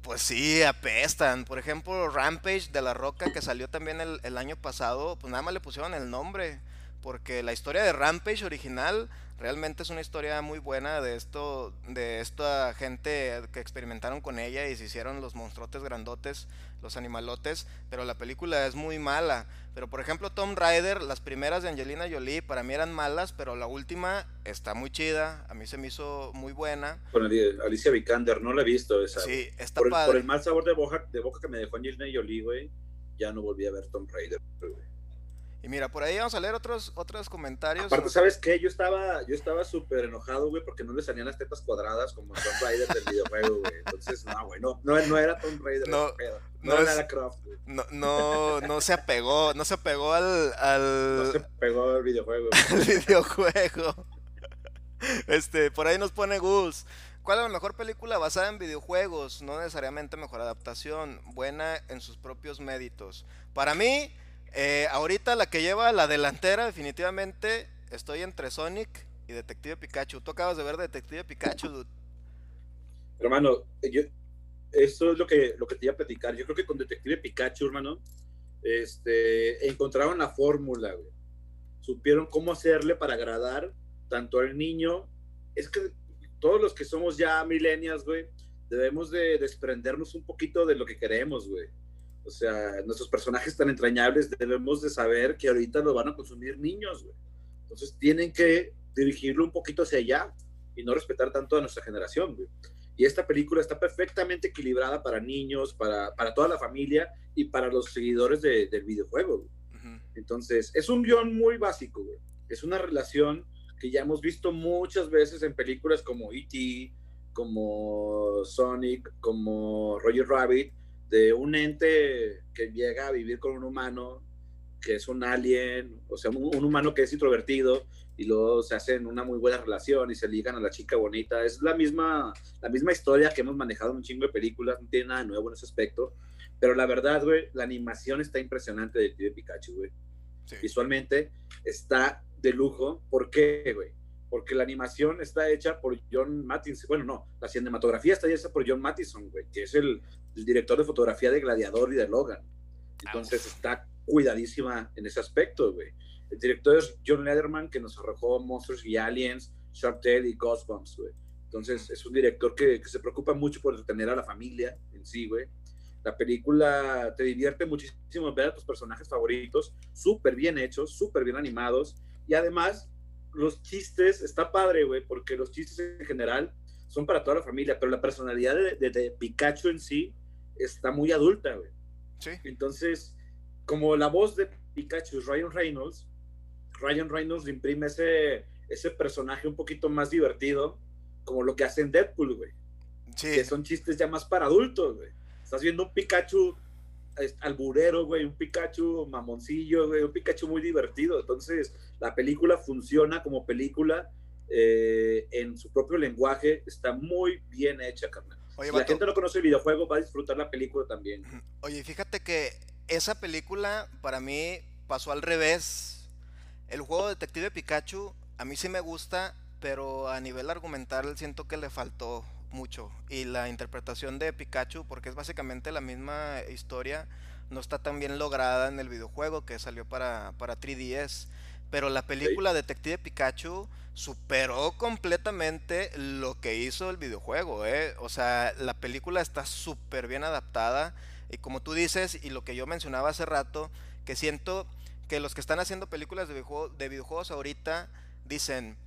pues sí, apestan. Por ejemplo, Rampage de La Roca, que salió también el, el año pasado, pues nada más le pusieron el nombre. Porque la historia de Rampage original realmente es una historia muy buena de esto, de esta gente que experimentaron con ella y se hicieron los monstruotes grandotes, los animalotes, pero la película es muy mala. Pero por ejemplo Tom Rider, las primeras de Angelina Jolie para mí eran malas, pero la última está muy chida, a mí se me hizo muy buena. Con Alicia Vikander, no la he visto esa. Sí, está por, padre. por el mal sabor de boca, de boca que me dejó Angelina Jolie, güey, ya no volví a ver Tom Rider, y mira, por ahí vamos a leer otros, otros comentarios. Aparte, ¿sabes qué? Yo estaba yo estaba súper enojado, güey, porque no le salían las tetas cuadradas como Tom Raider del videojuego, güey. Entonces, no, güey, no, no, era Tom Raider. No, no, era Croft, güey. No, no, no se apegó, no se apegó al, al... No se apegó al videojuego. al videojuego. Este, por ahí nos pone Gus. ¿Cuál es la mejor película basada en videojuegos? No necesariamente mejor adaptación, buena en sus propios méritos. Para mí, eh, ahorita la que lleva la delantera, definitivamente, estoy entre Sonic y Detective Pikachu. Tú acabas de ver Detective Pikachu. Hermano, yo, eso es lo que, lo que te iba a platicar. Yo creo que con Detective Pikachu, hermano, este, encontraron la fórmula, güey. Supieron cómo hacerle para agradar tanto al niño. Es que todos los que somos ya millennials, güey, debemos de desprendernos un poquito de lo que queremos, güey. O sea, nuestros personajes tan entrañables debemos de saber que ahorita lo van a consumir niños, güey. Entonces tienen que dirigirlo un poquito hacia allá y no respetar tanto a nuestra generación, güey. Y esta película está perfectamente equilibrada para niños, para, para toda la familia y para los seguidores del videojuego. Güey. Entonces, es un guion muy básico, güey. Es una relación que ya hemos visto muchas veces en películas como E.T., como Sonic, como Roger Rabbit, de un ente que llega a vivir con un humano que es un alien, o sea, un, humano que es introvertido y luego se hacen una muy buena relación y se ligan a la chica bonita. Es la misma, la misma historia que hemos manejado en un chingo de películas, no tiene nada nuevo en ese aspecto. Pero la verdad, güey, la animación está impresionante de, de Pikachu, güey. Visualmente está de lujo. ¿Por qué, güey? Porque la animación está hecha por John Mattison. Bueno, no, la cinematografía está hecha por John Mattison, güey, que es el, el director de fotografía de Gladiador y de Logan. Entonces está cuidadísima en ese aspecto, güey. El director es John Lederman, que nos arrojó Monsters y Aliens, Shark Tale y Ghostbumps, güey. Entonces es un director que, que, se preocupa mucho por entretener a la familia en sí, güey. La película te divierte muchísimo ver a tus personajes favoritos, súper bien hechos, súper bien animados. Y además, los chistes, está padre, güey, porque los chistes en general son para toda la familia, pero la personalidad de, de Pikachu en sí está muy adulta, güey. Sí. Entonces, como la voz de Pikachu es Ryan Reynolds, Ryan Reynolds imprime ese, ese personaje un poquito más divertido, como lo que hace en Deadpool, güey. Sí. Que son chistes ya más para adultos, güey. Estás viendo un Pikachu alburero, güey, un Pikachu mamoncillo, güey, un Pikachu muy divertido. Entonces, la película funciona como película eh, en su propio lenguaje, está muy bien hecha, carnal si la gente no conoce el videojuego, va a disfrutar la película también. Oye, fíjate que esa película para mí pasó al revés. El juego Detective Pikachu a mí sí me gusta, pero a nivel argumental siento que le faltó mucho. Y la interpretación de Pikachu, porque es básicamente la misma historia, no está tan bien lograda en el videojuego que salió para, para 3DS. Pero la película Detective Pikachu superó completamente lo que hizo el videojuego, ¿eh? O sea, la película está súper bien adaptada. Y como tú dices, y lo que yo mencionaba hace rato, que siento que los que están haciendo películas de, de videojuegos ahorita dicen,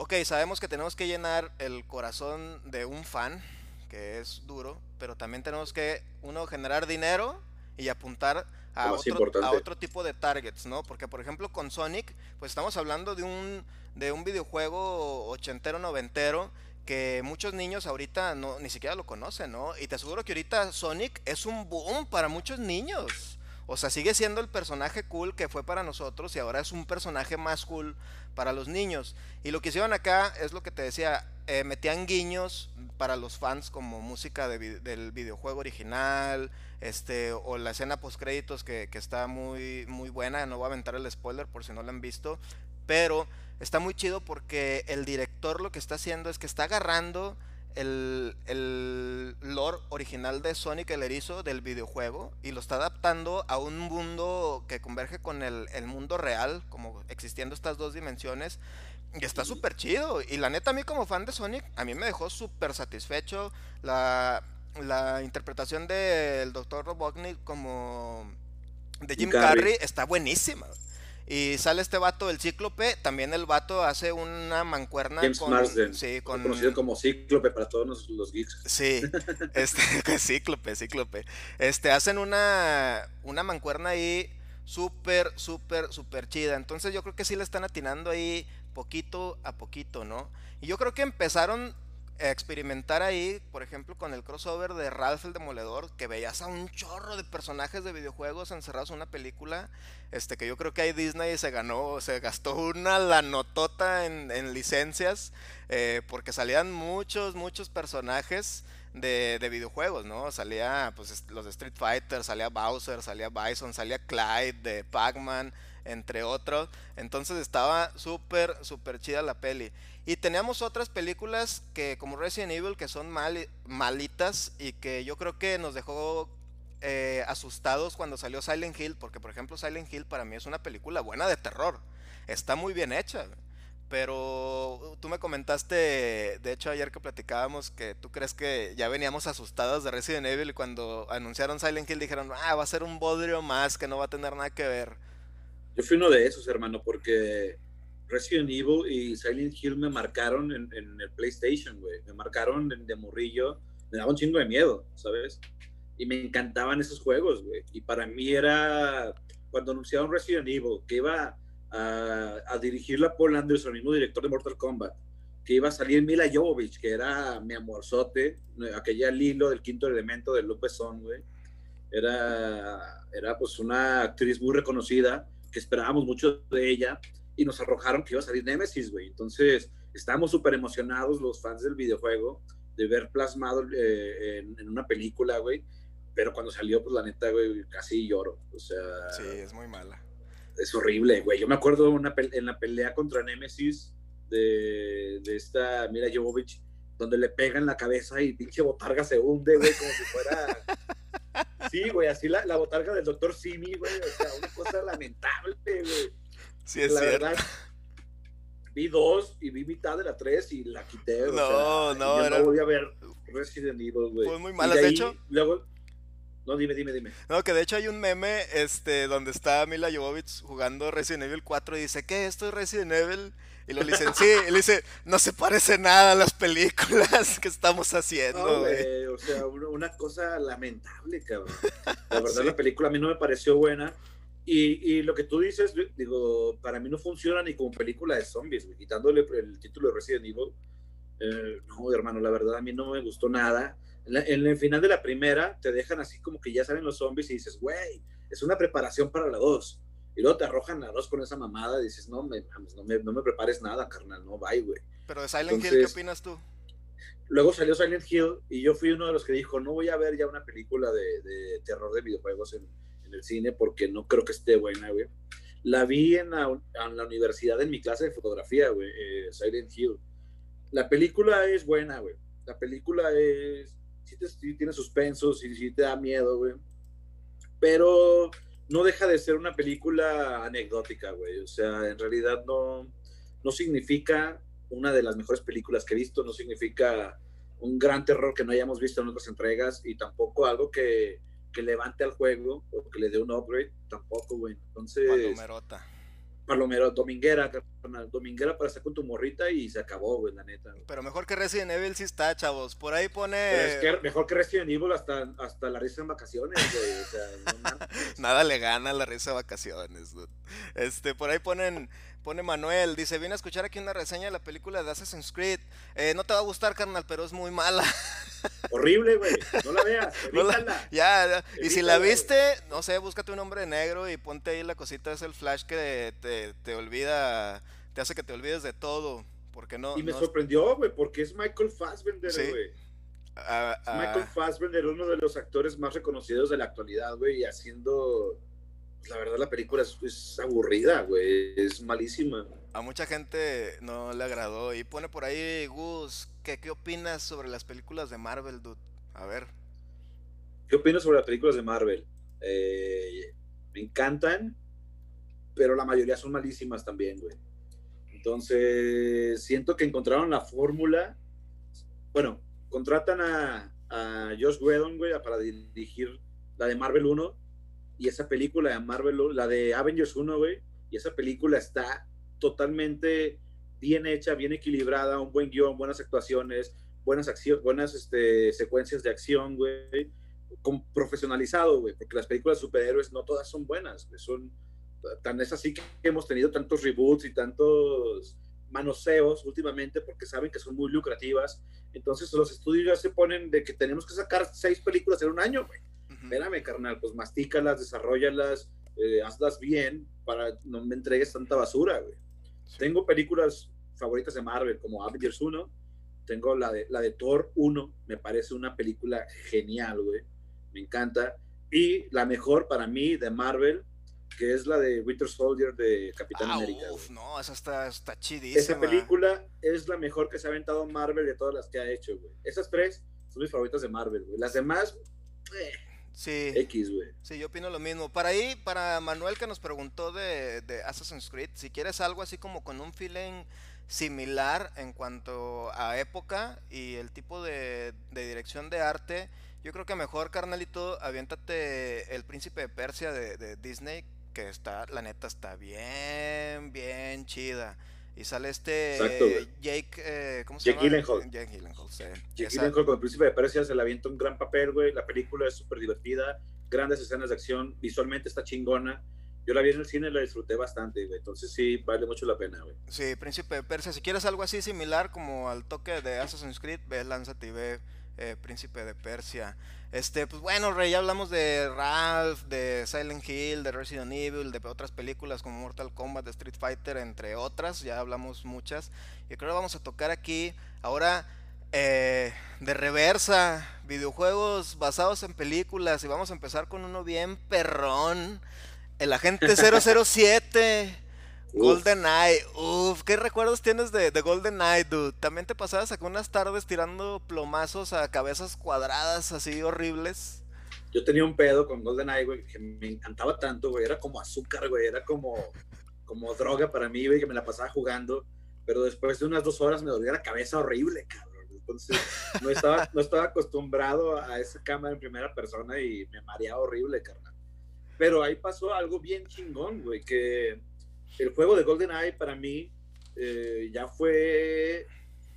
ok, sabemos que tenemos que llenar el corazón de un fan, que es duro, pero también tenemos que, uno, generar dinero y apuntar a otro, a otro, tipo de targets, ¿no? Porque, por ejemplo, con Sonic, pues estamos hablando de un, de un videojuego ochentero, noventero, que muchos niños ahorita no, ni siquiera lo conocen, ¿no? Y te aseguro que ahorita Sonic es un boom para muchos niños. O sea, sigue siendo el personaje cool que fue para nosotros y ahora es un personaje más cool para los niños. Y lo que hicieron acá es lo que te decía, eh, metían guiños para los fans como música del videojuego original, este, o la escena post créditos que, que, está muy, muy buena, no voy a aventar el spoiler por si no la han visto, pero está muy chido porque el director lo que está haciendo es que está agarrando el, el lore original de Sonic el Erizo del videojuego y lo está adaptando a un mundo que converge con el, el mundo real, como existiendo estas dos dimensiones. Y está súper chido. Y la neta, a mí como fan de Sonic, a mí me dejó súper satisfecho. La, la interpretación del Dr. Robotnik como de Jim Carrey está buenísima. Y sale este vato, el Cíclope. También el vato hace una mancuerna James con. Marsden, sí, con... Conocido como Cíclope para todos los, geeks. Sí, este, Cíclope, Cíclope. Este, hacen una, una mancuerna ahí súper, súper, súper chida. Entonces yo creo que sí le están atinando ahí poquito a poquito, ¿no? Y yo creo que empezaron experimentar ahí, por ejemplo, con el crossover de Ralph el Demoledor, que veías a un chorro de personajes de videojuegos encerrados en una película, este que yo creo que ahí Disney se ganó, se gastó una lanotota en, en licencias, eh, porque salían muchos, muchos personajes de, de, videojuegos, ¿no? Salía pues los de Street Fighter, salía Bowser, salía Bison, salía Clyde de Pac-Man, entre otros. Entonces estaba súper, súper chida la peli. Y teníamos otras películas que como Resident Evil que son mal, malitas y que yo creo que nos dejó eh, asustados cuando salió Silent Hill, porque por ejemplo Silent Hill para mí es una película buena de terror. Está muy bien hecha. Pero tú me comentaste, de hecho ayer que platicábamos, que tú crees que ya veníamos asustados de Resident Evil y cuando anunciaron Silent Hill dijeron, ah, va a ser un bodrio más que no va a tener nada que ver. Yo fui uno de esos, hermano, porque Resident Evil y Silent Hill me marcaron en, el PlayStation, güey. Me marcaron de, morrillo. Me daba un chingo de miedo, ¿sabes? Y me encantaban esos juegos, güey. Y para mí era, cuando anunciaron Resident Evil, que iba a, a dirigirla Paul Anderson, el mismo director de Mortal Kombat, que iba a salir Mila Jovovich, que era mi amorzote, aquella Lilo del quinto elemento de Lupe Son, güey. Era, era pues una actriz muy reconocida, que esperábamos mucho de ella y nos arrojaron que iba a salir Nemesis, güey. Entonces, estábamos súper emocionados los fans del videojuego de ver plasmado eh, en, una película, güey. Pero cuando salió, pues la neta, güey, casi lloro. O sea. Sí, es muy mala. Es horrible, güey. Yo me acuerdo una en la pelea contra Nemesis de, de esta Mira Jovovich, donde le pegan la cabeza y pinche botarga se hunde, güey, como si fuera. Sí, güey, así la, la botarga del doctor Simi, güey. O sea, una cosa lamentable, güey. Sí, es la cierto. Verdad, vi dos y vi mitad de la tres y la quité. No, no, no. No voy a ver Resident Evil, güey. Fue muy mala, de, hecho. Luego, no, dime, dime, dime. No, que de hecho hay un meme este, donde está Mila Jovovich jugando Resident Evil 4 y dice, ¿qué? ¿Esto es Resident Evil? Y lo dicen, sí, y le dice, no se parece nada a las películas que estamos haciendo, güey. o sea, una, cosa lamentable, cabrón. La verdad, la película a mí no me pareció buena. Y, y, lo que tú dices, digo, para mí no funciona ni como película de zombies, quitándole el título de Resident Evil. Eh, no, hermano, la verdad a mí no me gustó nada. En, el final de la primera te dejan así como que ya salen los zombies y dices, güey, es una preparación para la dos. Y luego te arrojan la dos con esa mamada y dices, no me, no me, no me prepares nada, carnal, no, bye, güey. Pero de Silent Hill, ¿qué opinas tú? Luego salió Silent Hill y yo fui uno de los que dijo, no voy a ver ya una película de, de terror de videojuegos en, en el cine porque no creo que esté buena, güey. La vi en la, en la universidad en mi clase de fotografía, güey, eh, Silent Hill. La película es buena, güey. La película es, sí, tiene suspensos y sí te da miedo, güey. Pero no deja de ser una película anecdótica, güey. O sea, en realidad no, no significa una de las mejores películas que he visto, no significa un gran terror que no hayamos visto en otras entregas y tampoco algo que, que levante al juego o que le dé un upgrade, tampoco, güey. Entonces. Palomerota. palomero, dominguera, dominguera para estar con tu morrita y se acabó, güey, la neta. Pero mejor que Resident Evil sí está, chavos. Por ahí pone. es que mejor que Resident Evil hasta, hasta la risa en vacaciones, güey. O sea, Nada le gana la risa de vacaciones, dude. Este, por ahí ponen. Pone Manuel, dice, vine a escuchar aquí una reseña de la película de Assassin's Creed. Eh, no te va a gustar, carnal, pero es muy mala. Horrible, güey. No la veas. ya, ya. Y si la viste, no sé, búscate un hombre negro y ponte ahí la cosita, es el flash que te, te olvida, te hace que te olvides de todo. Porque no. Y me sorprendió, güey, porque es Michael Fassbender, güey. Ah, ah. Michael Fassbender, uno de los actores más reconocidos de la actualidad, güey, y haciendo la verdad la película es, aburrida, güey, es malísima. A mucha gente no le agradó y pone por ahí Gus, ¿qué, qué opinas sobre las películas de Marvel, dude? A ver. ¿Qué opinas sobre las películas de Marvel? Eh, me encantan, pero la mayoría son malísimas también, güey. Entonces, siento que encontraron la fórmula. Bueno, contratan a, a Josh Whedon, güey, para dirigir la de Marvel 1 y esa película de Marvel, la de Avengers 1, güey, y esa película está totalmente bien hecha, bien equilibrada, un buen guion, buenas actuaciones, buenas acciones, buenas este, secuencias de acción, güey, profesionalizado, güey, porque las películas superhéroes no todas son buenas, son tan es así que hemos tenido tantos reboots y tantos manoseos últimamente porque saben que son muy lucrativas. Entonces los estudios ya se ponen de que tenemos que sacar seis películas en un año, güey espérame, carnal, pues mastícalas, desarrollalas, eh, hazlas bien para no me entregues tanta basura, güey. Tengo películas favoritas de Marvel, como Avengers 1, tengo la de, la de Thor 1, me parece una película genial, güey, me encanta. Y la mejor para mí de Marvel, que es la de Winter Soldier de Capitán ah, América. Uf, no, esa está, está chidísima. Esa película es la mejor que se ha aventado Marvel de todas las que ha hecho, güey. Esas tres son mis favoritas de Marvel, güey. Las demás, eh, Sí. X, güey. Sí, yo opino lo mismo. Para ahí, para Manuel que nos preguntó de, de, Assassin's Creed, si quieres algo así como con un feeling similar en cuanto a época y el tipo de, de dirección de arte, yo creo que mejor, carnalito, aviéntate El Príncipe de Persia de, de Disney, que está, la neta, está bien, bien chida. Y sale este Jake, eh, ¿cómo se llama? Gyllenhaal. Jake Gyllenhaal, sí. Jake Gyllenhaal con el príncipe de Persia se le avienta un gran papel, güey. La película es súper divertida, grandes escenas de acción, visualmente está chingona. Yo la vi en el cine y la disfruté bastante, güey. Entonces sí, vale mucho la pena, güey. Sí, Príncipe de Persia. Si quieres algo así similar como al toque de Assassin's Creed, ve, lánzate y ve eh, Príncipe de Persia. Este, pues bueno, Rey, ya hablamos de Ralph, de Silent Hill, de Resident Evil, de otras películas como Mortal Kombat, de Street Fighter, entre otras, ya hablamos muchas. Y creo que vamos a tocar aquí ahora eh, de reversa, videojuegos basados en películas. Y vamos a empezar con uno bien perrón, el agente 007. Golden Eye, uff, ¿qué recuerdos tienes de, de Golden Eye, dude? ¿También te pasabas acá unas tardes tirando plomazos a cabezas cuadradas así horribles? Yo tenía un pedo con Golden Eye, güey, que me encantaba tanto, güey, era como azúcar, güey, era como, como droga para mí, güey, que me la pasaba jugando, pero después de unas dos horas me dolía la cabeza horrible, cabrón. Entonces, no estaba, no estaba acostumbrado a esa cámara en primera persona y me mareaba horrible, carnal. Pero ahí pasó algo bien chingón, güey, que el juego de GoldenEye para mí eh, ya fue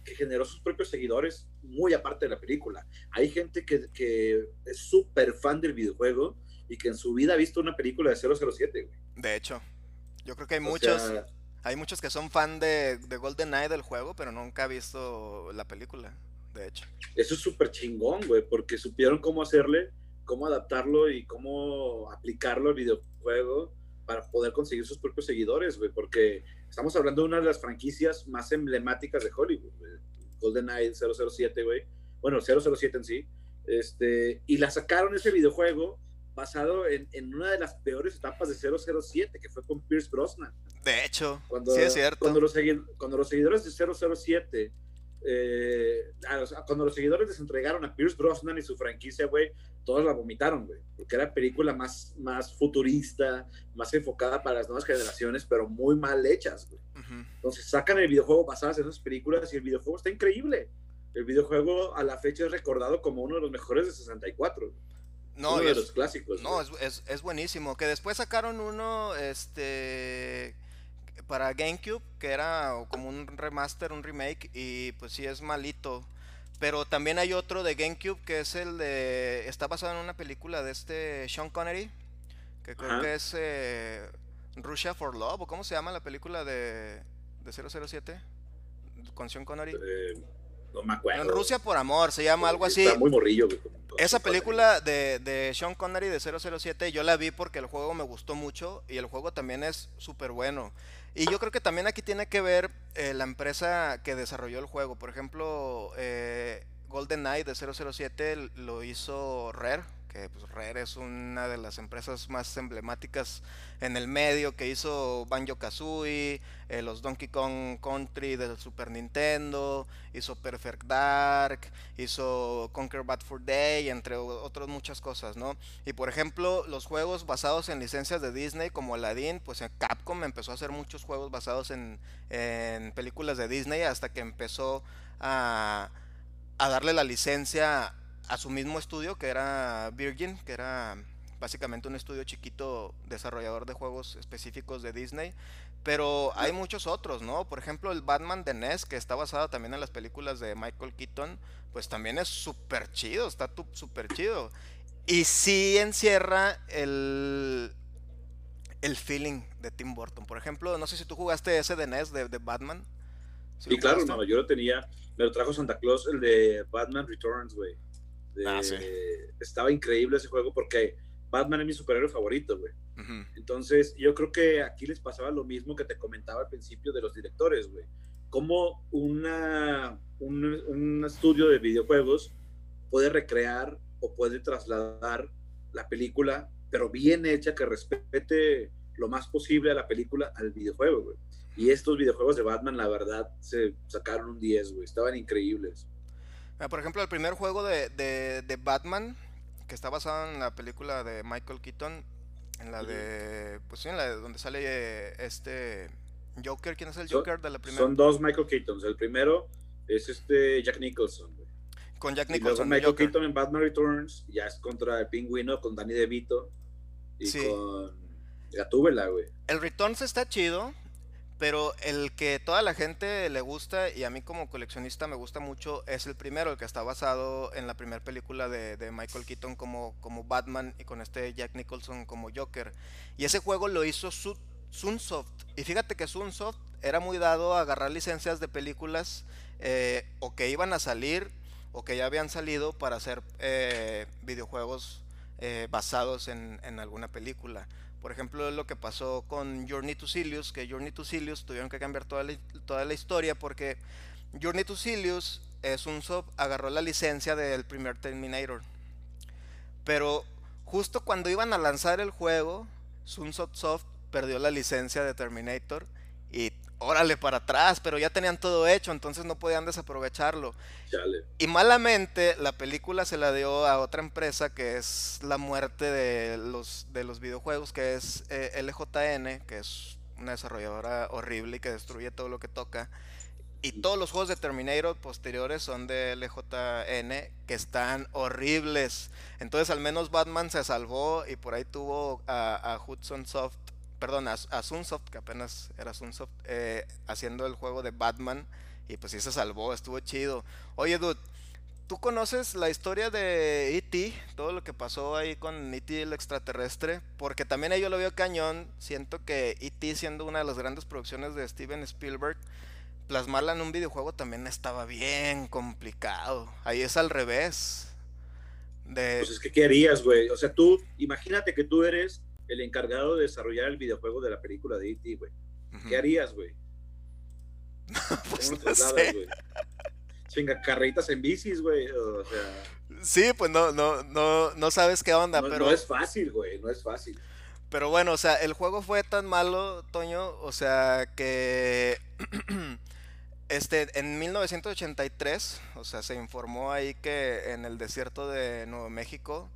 que generó sus propios seguidores muy aparte de la película. Hay gente que, que es súper fan del videojuego y que en su vida ha visto una película de 007, güey. De hecho, yo creo que hay muchos... hay muchos que son fan de, de GoldenEye del juego, pero nunca ha visto la película, de hecho. Eso es súper chingón, güey, porque supieron cómo hacerle, cómo adaptarlo y cómo aplicarlo al videojuego para poder conseguir sus propios seguidores, güey, porque estamos hablando de una de las franquicias más emblemáticas de Hollywood, GoldenEye 007, güey, bueno, 007 en sí, este, y la sacaron ese videojuego basado en, en, una de las peores etapas de 007, que fue con Pierce Brosnan. De hecho, cuando, sí es cierto. Cuando los, cuando los seguidores de 007 eh, cuando los seguidores les entregaron a Pierce Brosnan y su franquicia, güey, todos la vomitaron, güey, porque era película más, más futurista, más enfocada para las nuevas generaciones, pero muy mal hechas, güey. Entonces sacan el videojuego basadas en esas películas y el videojuego está increíble. El videojuego a la fecha es recordado como uno de los mejores de 64. No, uno de los clásicos. No, es, es, es, buenísimo. Que después sacaron uno, este para GameCube, que era como un remaster, un remake, y pues sí es malito. Pero también hay otro de GameCube que es el de. Está basado en una película de este Sean Connery, que creo que es eh, Russia for Love, o cómo se llama la película de, de 007 con Sean Connery. Eh, no me acuerdo. En Rusia por amor, se llama algo así. Está muy morrillo. Esa película de, de, Sean Connery de 007 yo la vi porque el juego me gustó mucho y el juego también es súper bueno. Y yo creo que también aquí tiene que ver eh, la empresa que desarrolló el juego. Por ejemplo, eh, GoldenEye de 007 lo hizo Rare que pues, Rare es una de las empresas más emblemáticas en el medio, que hizo Banjo Kazooie, eh, los Donkey Kong Country del Super Nintendo, hizo Perfect Dark, hizo Conquer Bad for Day, entre otras muchas cosas, ¿no? Y por ejemplo, los juegos basados en licencias de Disney, como Aladdin, pues en Capcom empezó a hacer muchos juegos basados en, en películas de Disney hasta que empezó a, a darle la licencia a su mismo estudio que era Virgin, que era básicamente un estudio chiquito desarrollador de juegos específicos de Disney. Pero hay muchos otros, ¿no? Por ejemplo, el Batman de NES, que está basado también en las películas de Michael Keaton, pues también es súper chido, está súper chido. Y sí encierra el, el feeling de Tim Burton. Por ejemplo, no sé si tú jugaste ese de NES de, Batman. Sí, claro, no, yo lo tenía. Me lo trajo Santa Claus, el de Batman Returns, güey. Ah, estaba increíble ese juego porque Batman es mi superhéroe favorito, güey. Entonces, yo creo que aquí les pasaba lo mismo que te comentaba al principio de los directores, güey. Como una, un, un estudio de videojuegos puede recrear o puede trasladar la película, pero bien hecha, que respete lo más posible a la película al videojuego, güey. Y estos videojuegos de Batman, la verdad, se sacaron un 10, güey. Estaban increíbles. Por ejemplo, el primer juego de, de, Batman, que está basado en la película de Michael Keaton, en la de, pues sí, en la de donde sale eh, este Joker, ¿quién es el Joker de la primera? Son dos Michael Keatons, el primero es este Jack Nicholson. Con Jack Nicholson. Y Michael Keaton en Batman Returns, ya es contra el pingüino, con Danny DeVito y con Gatúbela, güey. El Returns está chido, pero el que toda la gente le gusta y a mí como coleccionista me gusta mucho es el primero, el que está basado en la primera película de, Michael Keaton como, Batman y con este Jack Nicholson como Joker. Y ese juego lo hizo Sunsoft. Y fíjate que Sunsoft era muy dado a agarrar licencias de películas eh, o que iban a salir o que ya habían salido para hacer eh, videojuegos eh, basados en, en alguna película. Por ejemplo, lo que pasó con Journey to Silius, que Journey to Silius tuvieron que cambiar toda la, toda la historia porque Journey to Silius es un sub, agarró la licencia del primer Terminator. Pero justo cuando iban a lanzar el juego, Sunsoft Soft perdió la licencia de Terminator y órale para atrás, pero ya tenían todo hecho, entonces no podían desaprovecharlo. Y malamente la película se la dio a otra empresa que es la muerte de los, de los videojuegos, que es eh, LJN, que es una desarrolladora horrible y que destruye todo lo que toca. Y todos los juegos de Terminator posteriores son de LJN que están horribles. Entonces al menos Batman se salvó y por ahí tuvo a, a Hudson Soft perdón, a, Sunsoft, que apenas era Sunsoft, eh, haciendo el juego de Batman. Y pues sí se salvó, estuvo chido. Oye, dude, ¿tú conoces la historia de E.T.? Todo lo que pasó ahí con E.T. el extraterrestre. Porque también ahí yo lo veo cañón. Siento que E.T. siendo una de las grandes producciones de Steven Spielberg, plasmarla en un videojuego también estaba bien complicado. Ahí es al revés. De... Pues es que, ¿qué harías, güey? O sea, tú, imagínate que tú eres el encargado de desarrollar el videojuego de la película de E.T., güey. ¿Qué harías, güey? pues no sé. Chinga, carreritas en bicis, güey. O sea. Sí, pues no, no, no, no sabes qué onda, pero. No es fácil, güey, no es fácil. Pero bueno, o sea, el juego fue tan malo, Toño, o sea, que. este, en 1983, o sea, se informó ahí que en el desierto de Nuevo México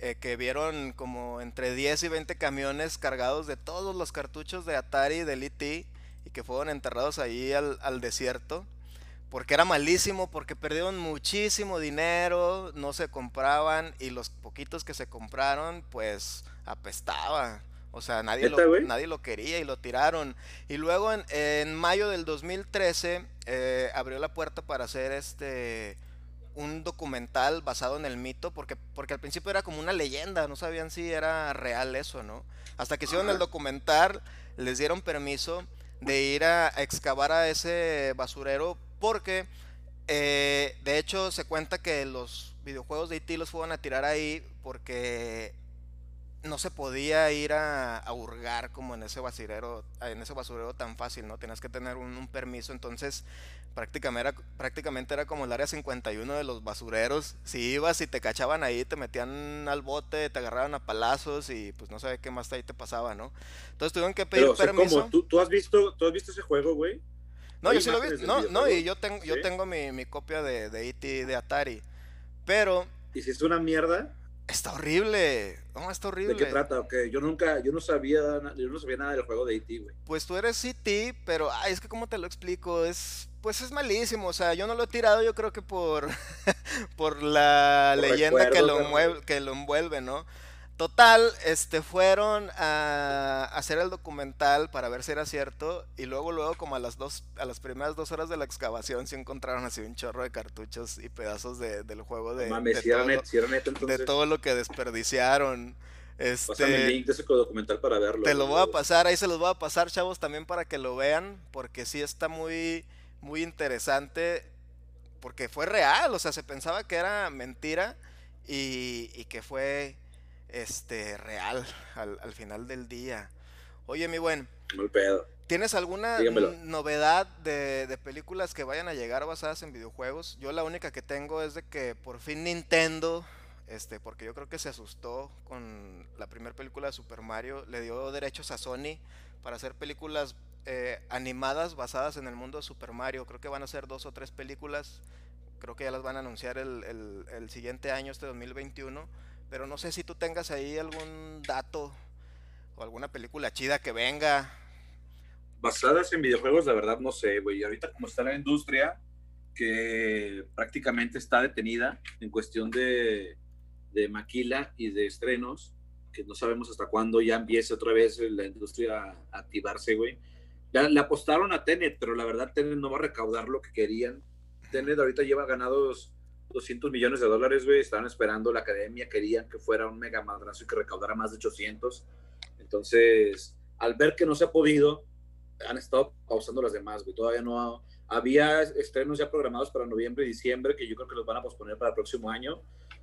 eh, que vieron como entre 10 y 20 camiones cargados de todos los cartuchos de Atari y del E.T. y que fueron enterrados ahí al, al, desierto. Porque era malísimo, porque perdieron muchísimo dinero, no se compraban y los poquitos que se compraron pues apestaba. O sea, nadie, lo, nadie lo quería y lo tiraron. Y luego en, en mayo del 2013 eh, abrió la puerta para hacer este un documental basado en el mito, porque, porque al principio era como una leyenda, no sabían si era real eso, ¿no? Hasta que hicieron el documental, les dieron permiso de ir a excavar a ese basurero, porque eh, de hecho se cuenta que los videojuegos de IT e los fueron a tirar ahí porque no se podía ir a, hurgar como en ese basurero, en ese basurero tan fácil, ¿no? Tenías que tener un, permiso, entonces prácticamente era, prácticamente era como el área 51 de los basureros. Si ibas y te cachaban ahí, te metían al bote, te agarraban a palazos y pues no sabía qué más ahí te pasaba, ¿no? Entonces tuvieron que pedir permiso. ¿Tú, has visto, ¿Tú has visto ese juego, güey? No, yo sí lo vi. No, no, y yo tengo, yo tengo mi, mi copia de, de E.T. de Atari. Pero. ¿Y si es una mierda? Está horrible. No, está horrible. ¿De qué trata? Okay. Yo nunca, yo no sabía, yo no sabía nada del juego de E.T., güey. Pues tú eres E.T., pero ay, es que cómo te lo explico, es pues es malísimo, o sea, yo no lo he tirado, yo creo que por por la leyenda que lo, mueve, que lo envuelve, ¿no? Total, este, fueron a hacer el documental para ver si era cierto y luego, luego, como a las dos, a las primeras dos horas de la excavación, se encontraron así un chorro de cartuchos y pedazos de, del juego de, de, todo, lo que desperdiciaron. Este, Pásame el link de ese documental para verlo. Te lo voy a pasar, ahí se los voy a pasar, chavos, también para que lo vean, porque sí está muy, muy interesante, porque fue real, o sea, se pensaba que era mentira y, y que fue este, real al, final del día. Oye, mi buen. ¿Tienes alguna novedad de, películas que vayan a llegar basadas en videojuegos? Yo la única que tengo es de que por fin Nintendo, este, porque yo creo que se asustó con la primera película de Super Mario, le dio derechos a Sony para hacer películas eh, animadas basadas en el mundo de Super Mario. Creo que van a ser dos o tres películas. Creo que ya las van a anunciar el, el, el siguiente año, este 2021 pero no sé si tú tengas ahí algún dato o alguna película chida que venga. Basadas en videojuegos, la verdad no sé, güey. Ahorita como está la industria, que prácticamente está detenida en cuestión de, de maquila y de estrenos, que no sabemos hasta cuándo ya empiece otra vez la industria a activarse, güey. Ya le apostaron a Tenet, pero la verdad Tenet no va a recaudar lo que querían. Tenet ahorita lleva ganados 200 millones de dólares, güey. Estaban esperando la academia, querían que fuera un mega madrazo y que recaudara más de 800. Entonces, al ver que no se ha podido, han estado pausando las demás, güey. Todavía no había estrenos ya programados para noviembre y diciembre que yo creo que los van a posponer para el próximo año.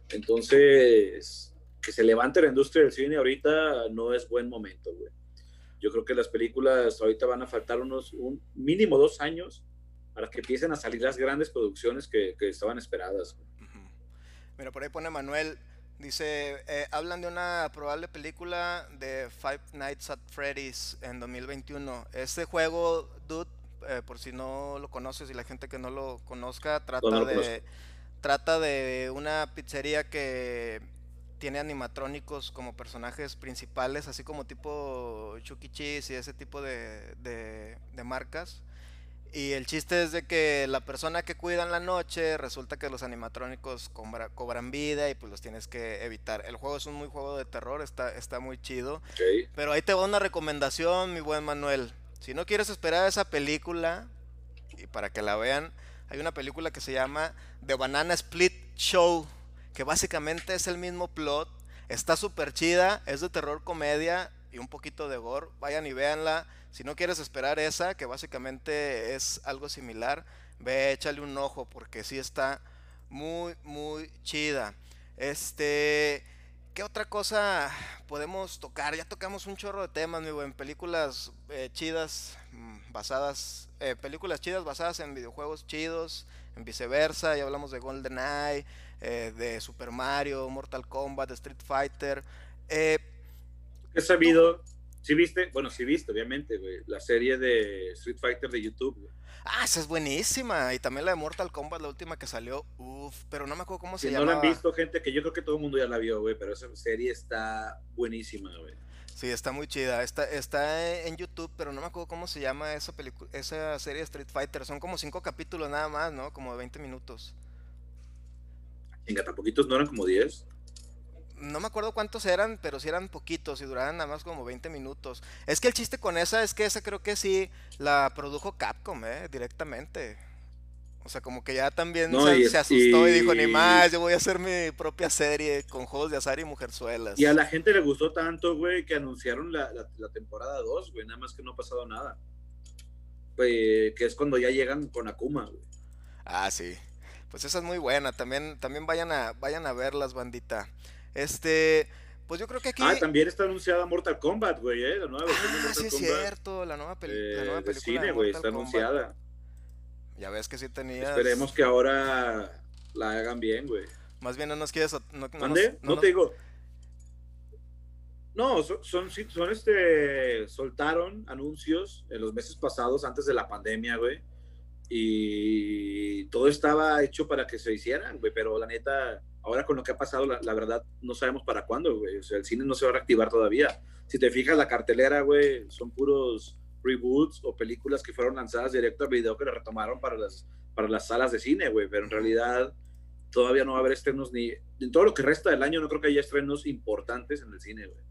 Entonces, que se levante la industria del cine ahorita no es buen momento, güey. Yo creo que las películas ahorita van a faltar unos, un mínimo dos años para que empiecen a salir las grandes producciones que, estaban esperadas. Mira, por ahí pone Manuel, dice, eh, hablan de una probable película de Five Nights at Freddy's en 2021. Este juego, dude, eh, por si no lo conoces y la gente que no lo conozca, trata de... Trata de una pizzería que tiene animatrónicos como personajes principales, así como tipo Chucky e. Cheese y ese tipo de, de marcas. Y el chiste es de que la persona que cuida en la noche resulta que los animatrónicos cobran vida y pues los tienes que evitar. El juego es un muy juego de terror, está, está muy chido. Pero ahí te va una recomendación, mi buen Manuel. Si no quieres esperar esa película, y para que la vean, hay una película que se llama The Banana Split Show, que básicamente es el mismo plot. Está súper chida, es de terror comedia y un poquito de gore. Vayan y véanla si no quieres esperar esa, que básicamente es algo similar, ve, échale un ojo porque sí está muy, muy chida. Este, ¿qué otra cosa podemos tocar? Ya tocamos un chorro de temas, mi buen. Películas eh, chidas mm, basadas, eh, películas chidas basadas en videojuegos chidos, en viceversa. Ya hablamos de GoldenEye, eh, de Super Mario, Mortal Kombat, de Street Fighter. He sabido. Sí viste, bueno, sí viste, obviamente, güey, la serie de Street Fighter de YouTube, güey. Ah, esa es buenísima. Y también la de Mortal Kombat, la última que salió. Uf, pero no me acuerdo cómo se llama. No la han visto, gente, que yo creo que todo el mundo ya la vio, güey, pero esa serie está buenísima, güey. Sí, está muy chida. Está, está en YouTube, pero no me acuerdo cómo se llama esa, esa serie de Street Fighter. Son como cinco capítulos nada más, ¿no? Como de 20 minutos. ¿En poquitos no eran como 10? No me acuerdo cuántos eran, pero sí eran poquitos y duraban nada más como 20 minutos. Es que el chiste con esa es que esa creo que sí la produjo Capcom, ¿eh? Directamente. O sea, como que ya también se, asustó y... dijo, ni más, yo voy a hacer mi propia serie con juegos de azar y mujerzuelas. Y a la gente le gustó tanto, güey, que anunciaron la, temporada 2, güey, nada más que no ha pasado nada. que es cuando ya llegan con Akuma, güey. Ah, sí. Pues esa es muy buena, también, también vayan a, vayan a verlas, bandita. Este, pues yo creo que aquí. Ah, también está anunciada Mortal Kombat, güey, ¿eh? La nueva versión ah, sí, es cierto, la nueva, la nueva película. cine, güey, está anunciada. Ya ves que sí tenías. Esperemos que ahora la hagan bien, güey. Más bien no nos quieres. No, no, te digo. No, son, son, son, este. Soltaron anuncios en los meses pasados, antes de la pandemia, güey. Y todo estaba hecho para que se hicieran, güey. Pero la neta Ahora con lo que ha pasado, la, verdad, no sabemos para cuándo, güey. O sea, el cine no se va a reactivar todavía. Si te fijas, la cartelera, güey, son puros reboots o películas que fueron lanzadas directo al video que le retomaron para las, para las salas de cine, güey. Pero en realidad todavía no va a haber estrenos ni... En todo lo que resta del año no creo que haya estrenos importantes en el cine, güey.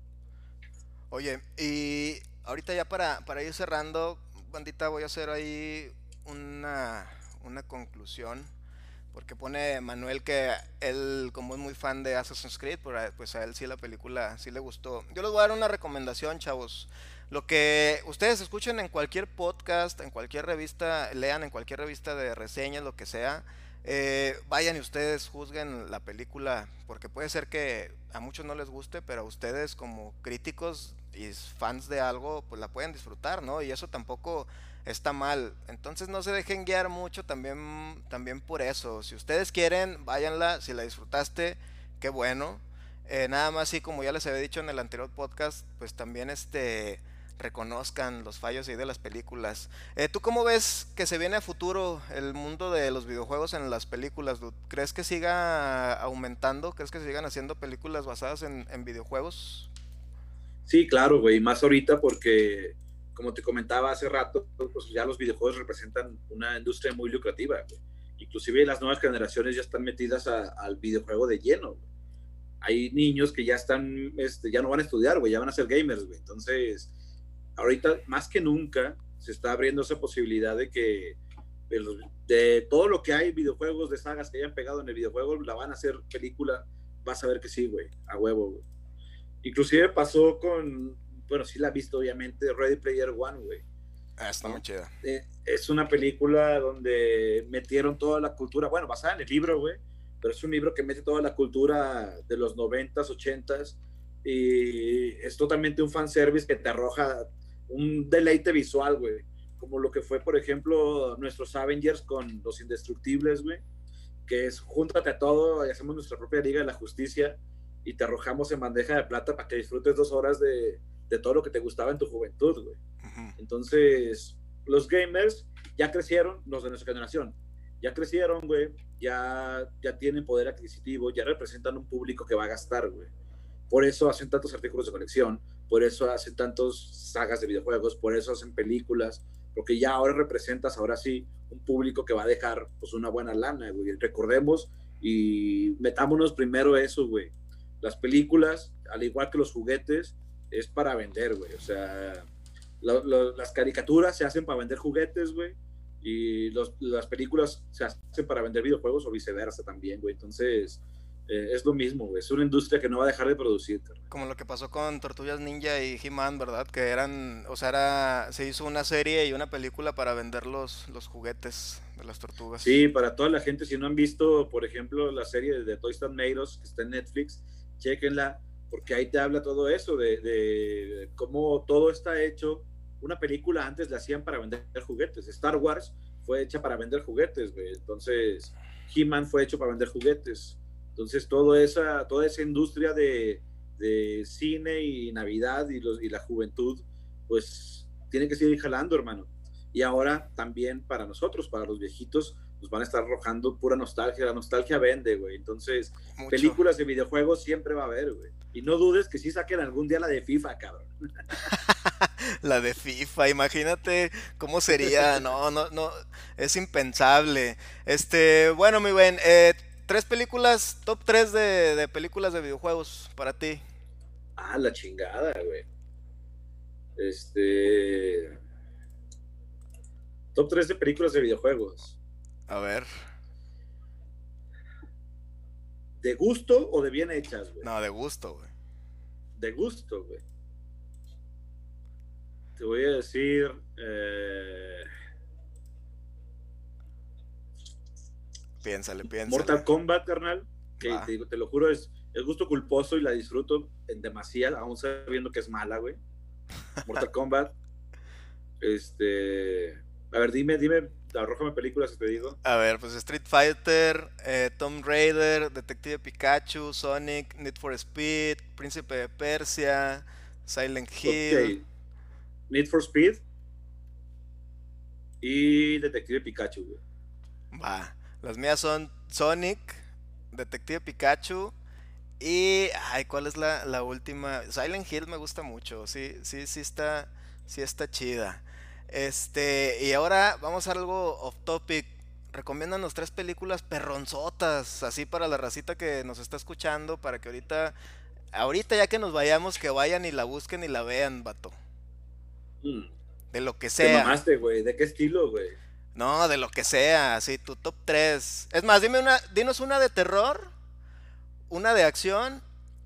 Oye, y ahorita ya para, para ir cerrando, bandita, voy a hacer ahí una, una conclusión porque pone Manuel que él, como es muy fan de Assassin's Creed, pues a él sí la película sí le gustó. Yo les voy a dar una recomendación, chavos. Lo que ustedes escuchen en cualquier podcast, en cualquier revista, lean en cualquier revista de reseñas, lo que sea, eh, vayan y ustedes juzguen la película, porque puede ser que a muchos no les guste, pero a ustedes como críticos y fans de algo, pues la pueden disfrutar, ¿no? Y eso tampoco está mal. Entonces no se dejen guiar mucho también, también por eso. Si ustedes quieren, váyanla. Si la disfrutaste, qué bueno. Eh, nada más así como ya les había dicho en el anterior podcast, pues también este reconozcan los fallos ahí de las películas. Eh, ¿Tú cómo ves que se viene a futuro el mundo de los videojuegos en las películas? ¿Crees que siga aumentando? ¿Crees que sigan haciendo películas basadas en videojuegos? Sí, claro, güey, más ahorita porque como te comentaba hace rato, pues ya los videojuegos representan una industria muy lucrativa. Inclusive las nuevas generaciones ya están metidas al videojuego de lleno. Hay niños que ya están, este, ya no van a estudiar, güey, ya van a ser gamers, güey. Entonces, ahorita más que nunca se está abriendo esa posibilidad de que de, todo lo que hay videojuegos de sagas que hayan pegado en el videojuego, la van a hacer película, vas a ver que sí, güey, a huevo, güey. Inclusive pasó con bueno, sí la he visto obviamente, Ready Player One, güey. Ah, está muy chida. Eh, es una película donde metieron toda la cultura, bueno, basada en el libro, güey, pero es un libro que mete toda la cultura de los 90s, 80s y es totalmente un fanservice que te arroja un deleite visual, güey. Como lo que fue, por ejemplo, nuestros Avengers con los Indestructibles, güey. Que es júntate a todo y hacemos nuestra propia Liga de la Justicia y te arrojamos en bandeja de plata para que disfrutes dos horas de, de todo lo que te gustaba en tu juventud, güey. Entonces, los gamers ya crecieron, los de nuestra generación, ya crecieron, güey, ya, ya tienen poder adquisitivo, ya representan un público que va a gastar, güey. Por eso hacen tantos artículos de colección, por eso hacen tantos sagas de videojuegos, por eso hacen películas, porque ya ahora representas, ahora sí, un público que va a dejar pues una buena lana, güey. Recordemos y metámonos primero eso, güey. Las películas, al igual que los juguetes, es para vender, güey. O sea, las caricaturas se hacen para vender juguetes, güey. Y las películas se hacen para vender videojuegos o viceversa también, güey. Entonces, eh, es lo mismo, güey. Es una industria que no va a dejar de producir. Como lo que pasó con Tortugas Ninja y He-Man, ¿verdad? Que eran, o sea, era, se hizo una serie y una película para vender los, los juguetes de las tortugas. Sí, para toda la gente, si no han visto, por ejemplo, la serie de Toy Story Made que está en Netflix, chequenla porque ahí te habla todo eso, de, cómo todo está hecho. Una película antes la hacían para vender juguetes. Star Wars fue hecha para vender juguetes, güey. Entonces, He-Man fue hecho para vender juguetes. Entonces, toda esa, toda esa industria de, cine y Navidad y, los, y la juventud, pues tiene que seguir jalando, hermano. Y ahora también para nosotros, para los viejitos, nos van a estar arrojando pura nostalgia. La nostalgia vende, güey. Entonces, películas de videojuegos siempre va a haber, güey. Y no dudes que sí saquen algún día la de FIFA, cabrón. la de FIFA, imagínate cómo sería. No, no, no. Es impensable. Este, bueno, mi buen, eh, tres películas, top tres de, de películas de videojuegos para ti. Ah, la chingada, güey. Este. Top 3 de películas de videojuegos. A ver. ¿De gusto o de bien hechas, güey? No, de gusto, güey. De gusto, güey. Te voy a decir. Eh... Piénsale, piénsale. Mortal Kombat, carnal. Que te, te, lo juro, es, es gusto culposo y la disfruto en demasía, aún sabiendo que es mala, güey. Mortal Kombat. Este. A ver, dime, dime, arrójame películas que te digo. A ver, pues Street Fighter, eh, Tomb Raider, Detective Pikachu, Sonic, Need for Speed, Príncipe de Persia, Silent Hill. Need for Speed y Detective Pikachu, Va. Las mías son Sonic, Detective Pikachu y. Ay, ¿cuál es la, la última? Silent Hill me gusta mucho. Sí, sí, sí está. Sí está chida. Este, y ahora vamos a algo off topic. Recomiéndanos tres películas perronzotas, así para la racita que nos está escuchando, para que ahorita, ahorita ya que nos vayamos, que vayan y la busquen y la vean, vato. Mm. De lo que sea. ¿Te mamaste, güey? ¿De qué estilo, güey? No, de lo que sea, así, tu top 3. Es más, dime una, dinos una de terror, una de acción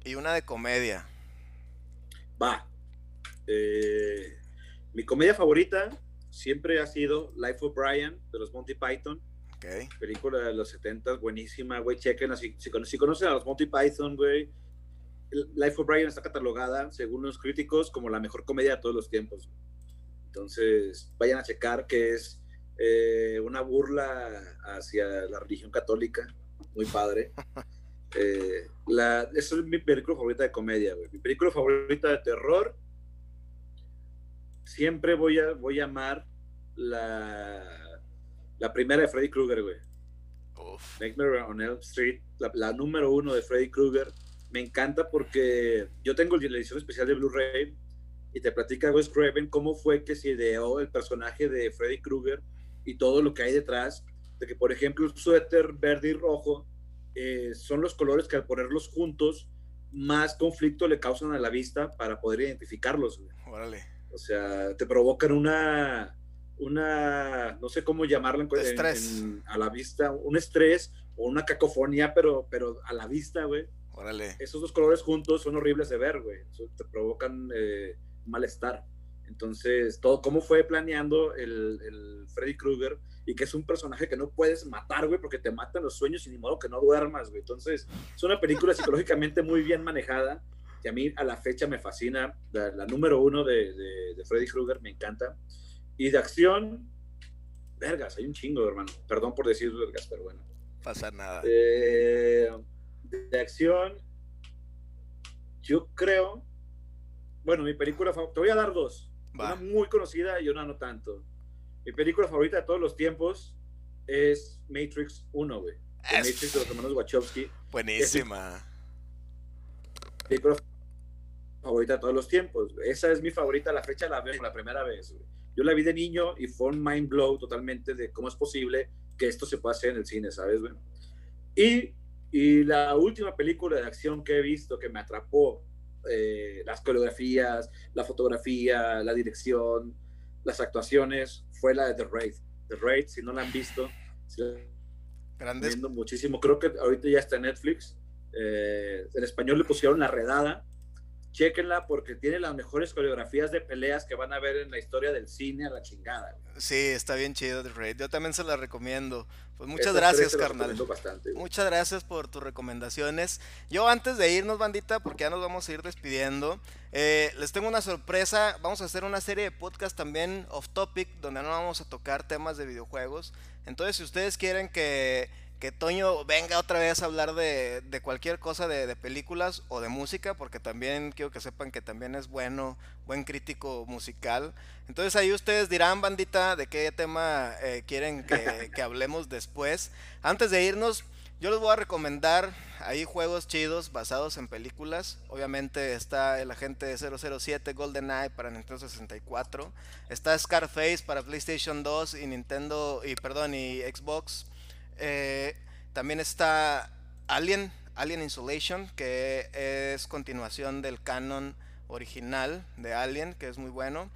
y una de comedia. Va. Eh, mi comedia favorita siempre ha sido Life of Brian de los Monty Python. Okay. Película de los 70, buenísima, güey. Chequen, si, si, si, conocen a los Monty Python, güey. Life of Brian está catalogada, según los críticos, como la mejor comedia de todos los tiempos. Entonces, vayan a checar que es eh, una burla hacia la religión católica, muy padre. Eh, la, esa es mi película favorita de comedia, güey. Mi película favorita de terror siempre voy a, voy a amar la, la primera de Freddy Krueger, güey. Nightmare on Elm Street, la, número uno de Freddy Krueger. Me encanta porque yo tengo la edición especial de Blu-ray y te platica Wes Craven cómo fue que se ideó el personaje de Freddy Krueger y todo lo que hay detrás. De que, por ejemplo, el suéter verde y rojo eh, son los colores que al ponerlos juntos más conflicto le causan a la vista para poder identificarlos. Órale. O sea, te provocan una, una, no sé cómo llamarlo en, a la vista, un estrés o una cacofonía, pero, pero a la vista, güey. Órale. Esos dos colores juntos son horribles de ver, güey. Te provocan eh, malestar. Entonces, todo cómo fue planeando el, el Freddy Krueger y que es un personaje que no puedes matar, güey, porque te matan los sueños y ni modo que no duermas, güey. Entonces, es una película psicológicamente muy bien manejada que a mí a la fecha me fascina, la, número uno de, de, Freddy Krueger, me encanta. Y de acción, vergas, hay un chingo, hermano. Perdón por decir vergas, pero bueno. Pasa nada. Eh, de acción, yo creo, bueno, mi película favorita, te voy a dar dos. Una muy conocida y una no tanto. Mi película favorita de todos los tiempos es Matrix 1, güey. Matrix de los hermanos Wachowski. Buenísima. película favorita de todos los tiempos. Esa es mi favorita, la fecha la veo por la primera vez. Yo la vi de niño y fue un mind blow totalmente de cómo es posible que esto se pueda hacer en el cine, ¿sabes? Y, y la última película de acción que he visto que me atrapó, eh, las coreografías, la fotografía, la dirección, las actuaciones, fue la de The Raid. The Raid, si no la han visto, Grandes. viendo muchísimo. Creo que ahorita ya está en Netflix. Eh, en español le pusieron La Redada Chequenla porque tiene las mejores coreografías de peleas que van a ver en la historia del cine a la chingada. Sí, está bien chido The Raid. Yo también se la recomiendo. Pues muchas gracias, carnal. muchas gracias por tus recomendaciones. Yo antes de irnos, bandita, porque ya nos vamos a ir despidiendo, eh, les tengo una sorpresa. Vamos a hacer una serie de podcast también off topic, donde no vamos a tocar temas de videojuegos. Entonces, si ustedes quieren que que Toño venga otra vez a hablar de, cualquier cosa de, películas o de música, porque también quiero que sepan que también es bueno, buen crítico musical. Entonces ahí ustedes dirán, bandita, de qué tema eh, quieren que, que, hablemos después. Antes de irnos, yo les voy a recomendar ahí juegos chidos basados en películas. Obviamente está el agente 007 GoldenEye para Nintendo 64. Está Scarface para PlayStation 2 y Nintendo, y perdón, y Xbox. Eh, También está Alien, Alien Insulation, que es continuación del canon original de Alien, que es muy bueno.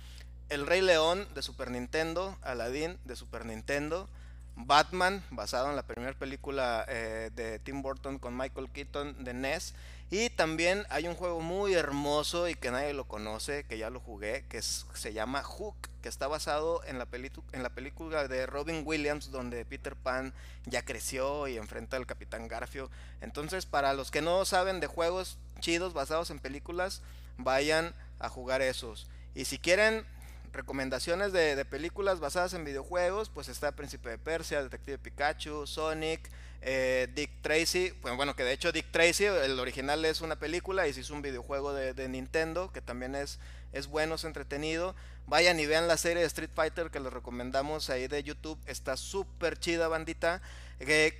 El Rey León de Super Nintendo, Aladdin de Super Nintendo, Batman, basado en la primera película eh, de Tim Burton con Michael Keaton de NES. Y también hay un juego muy hermoso y que nadie lo conoce, que ya lo jugué, que se llama Hook, que está basado en la, en la película de Robin Williams, donde Peter Pan ya creció y enfrenta al Capitán Garfio. Entonces, para los que no saben de juegos chidos basados en películas, vayan a jugar esos. Y si quieren recomendaciones de, películas basadas en videojuegos, pues está Príncipe de Persia, Detective Pikachu, Sonic, eh, Dick Tracy, pues bueno, que de hecho Dick Tracy, el original es una película y se hizo un videojuego de, Nintendo, que también es, es bueno, es entretenido. Vayan y vean la serie de Street Fighter que les recomendamos ahí de YouTube, está súper chida bandita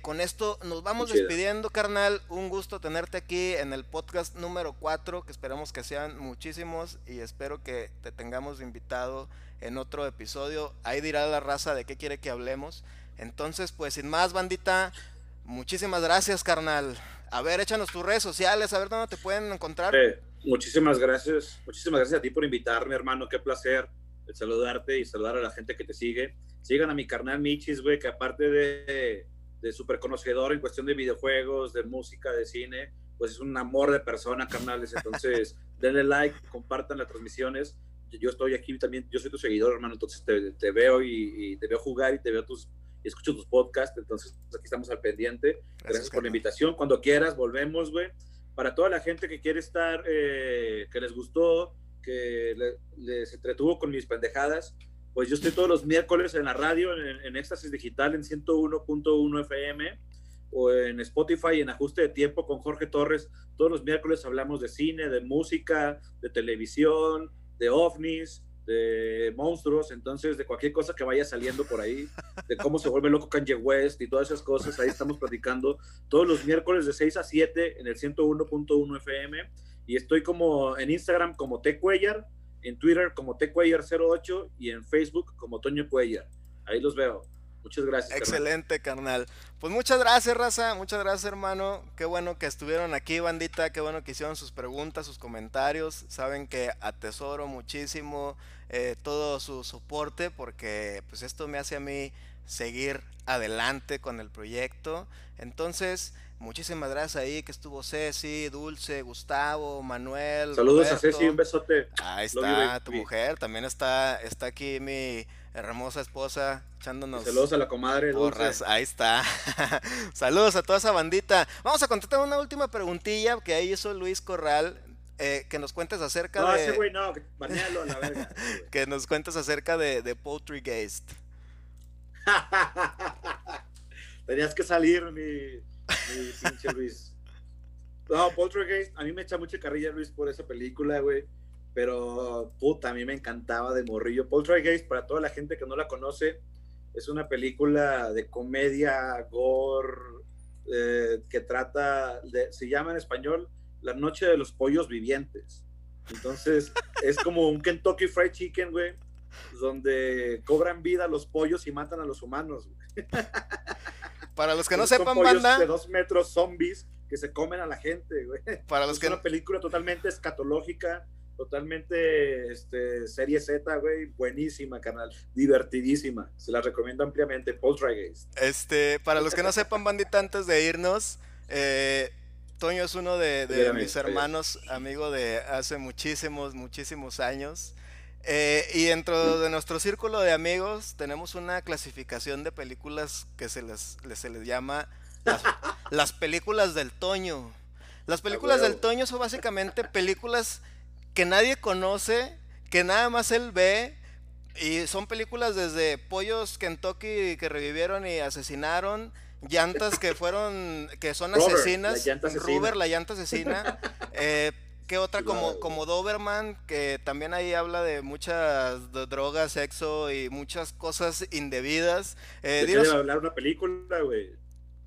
con esto nos vamos despidiendo, carnal. Un gusto tenerte aquí en el podcast número 4, que esperamos que sean muchísimos y espero que te tengamos invitado en otro episodio. Ahí dirá la raza de qué quiere que hablemos. Entonces, pues sin más, bandita, muchísimas gracias, carnal. A ver, échanos tus redes sociales, a ver dónde te pueden encontrar. Eh, muchísimas gracias, muchísimas gracias a ti por invitarme, hermano. Qué placer saludarte y saludar a la gente que te sigue. Sigan a mi carnal Michis, güey, que aparte de de súper conocedor en cuestión de videojuegos, de música, de cine, pues es un amor de persona, carnales. Entonces, denle like, compartan las transmisiones. Yo estoy aquí también, yo soy tu seguidor, hermano, entonces te, veo y, te veo jugar y te veo tus, y escucho tus podcasts, entonces aquí estamos al pendiente. Gracias, por la invitación. Cuando quieras, volvemos, güey. Para toda la gente que quiere estar, eh, que les gustó, que les entretuvo con mis pendejadas, pues yo estoy todos los miércoles en la radio, en, Éxtasis Digital, en 101.1 FM, o en Spotify, en Ajuste de Tiempo con Jorge Torres. Todos los miércoles hablamos de cine, de música, de televisión, de ovnis, de monstruos, entonces de cualquier cosa que vaya saliendo por ahí, de cómo se vuelve loco Kanye West y todas esas cosas, ahí estamos platicando todos los miércoles de 6 a 7 en el 101.1 FM y estoy como en Instagram como T en Twitter como tcuellar08 y en Facebook como Toño Cuellar. Ahí los veo. Muchas gracias. Excelente, carnal. Pues muchas gracias, raza. Muchas gracias, hermano. Qué bueno que estuvieron aquí, bandita. Qué bueno que hicieron sus preguntas, sus comentarios. Saben que atesoro muchísimo eh, todo su soporte porque pues esto me hace a mí seguir adelante con el proyecto. Entonces, Muchísimas gracias ahí que estuvo Ceci, Dulce, Gustavo, Manuel. Saludos a Ceci, un besote. Ahí está tu mujer, también está, está aquí mi hermosa esposa echándonos. Saludos a la comadre. Dulce. Ahí está. Saludos a toda esa bandita. Vamos a contestar una última preguntilla que ahí hizo Luis Corral. Eh, que nos cuentes acerca de. No, ese güey no, banealo a la verga. que nos cuentes acerca de, de Poultrygeist. Tenías que salir, mi pinche Luis. No, Poltergeist, a mí me echa mucha carrilla Luis por esa película, güey. Pero, puta, a mí me encantaba de morrillo. Poltergeist, para toda la gente que no la conoce, es una película de comedia, gore, eh, que trata, de, se llama en español La Noche de los Pollos Vivientes. Entonces, es como un Kentucky Fried Chicken, güey, donde cobran vida los pollos y matan a los humanos, güey. Para los que no sepan, banda. De dos metros zombies que se comen a la gente, güey. Para los es que una película totalmente escatológica, totalmente este, serie Z, güey. Buenísima, canal. Divertidísima. Se la recomiendo ampliamente. Poltergeist. Este, para los que no sepan, bandita, antes de irnos, eh, Toño es uno de, mis hermanos, amigo de hace muchísimos, muchísimos años. Eh, y dentro de nuestro círculo de amigos tenemos una clasificación de películas que se les, se les llama las, películas del Toño. Las películas del Toño son básicamente películas que nadie conoce, que nada más él ve. Y son películas desde pollos Kentucky que revivieron y asesinaron, llantas que fueron, que son asesinas, Ruber, la llanta asesina, eh, ¿Qué otra como, como Doberman, que también ahí habla de muchas drogas, sexo y muchas cosas indebidas? Eh, debe hablar una película, güey.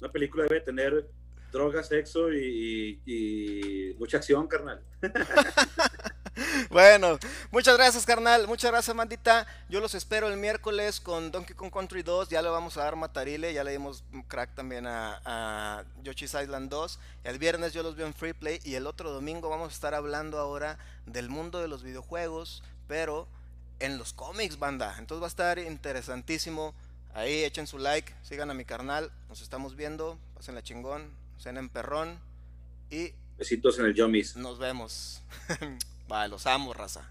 Una película debe tener drogas, sexo y, mucha acción, carnal. bueno, muchas gracias, carnal. Muchas gracias, mandita. Yo los espero el miércoles con Donkey Kong Country 2. Ya le vamos a dar matarile. Ya le dimos crack también a, a Yoshi's Island 2. El viernes yo los veo en Free Play. Y el otro domingo vamos a estar hablando ahora del mundo de los videojuegos. Pero en los cómics, banda. Entonces va a estar interesantísimo. Ahí echen su like, sigan a mi carnal. Nos estamos viendo. Pasen la chingón. en perrón. Y. Besitos en el Yomis. Nos vemos. Vale, los amo, raza.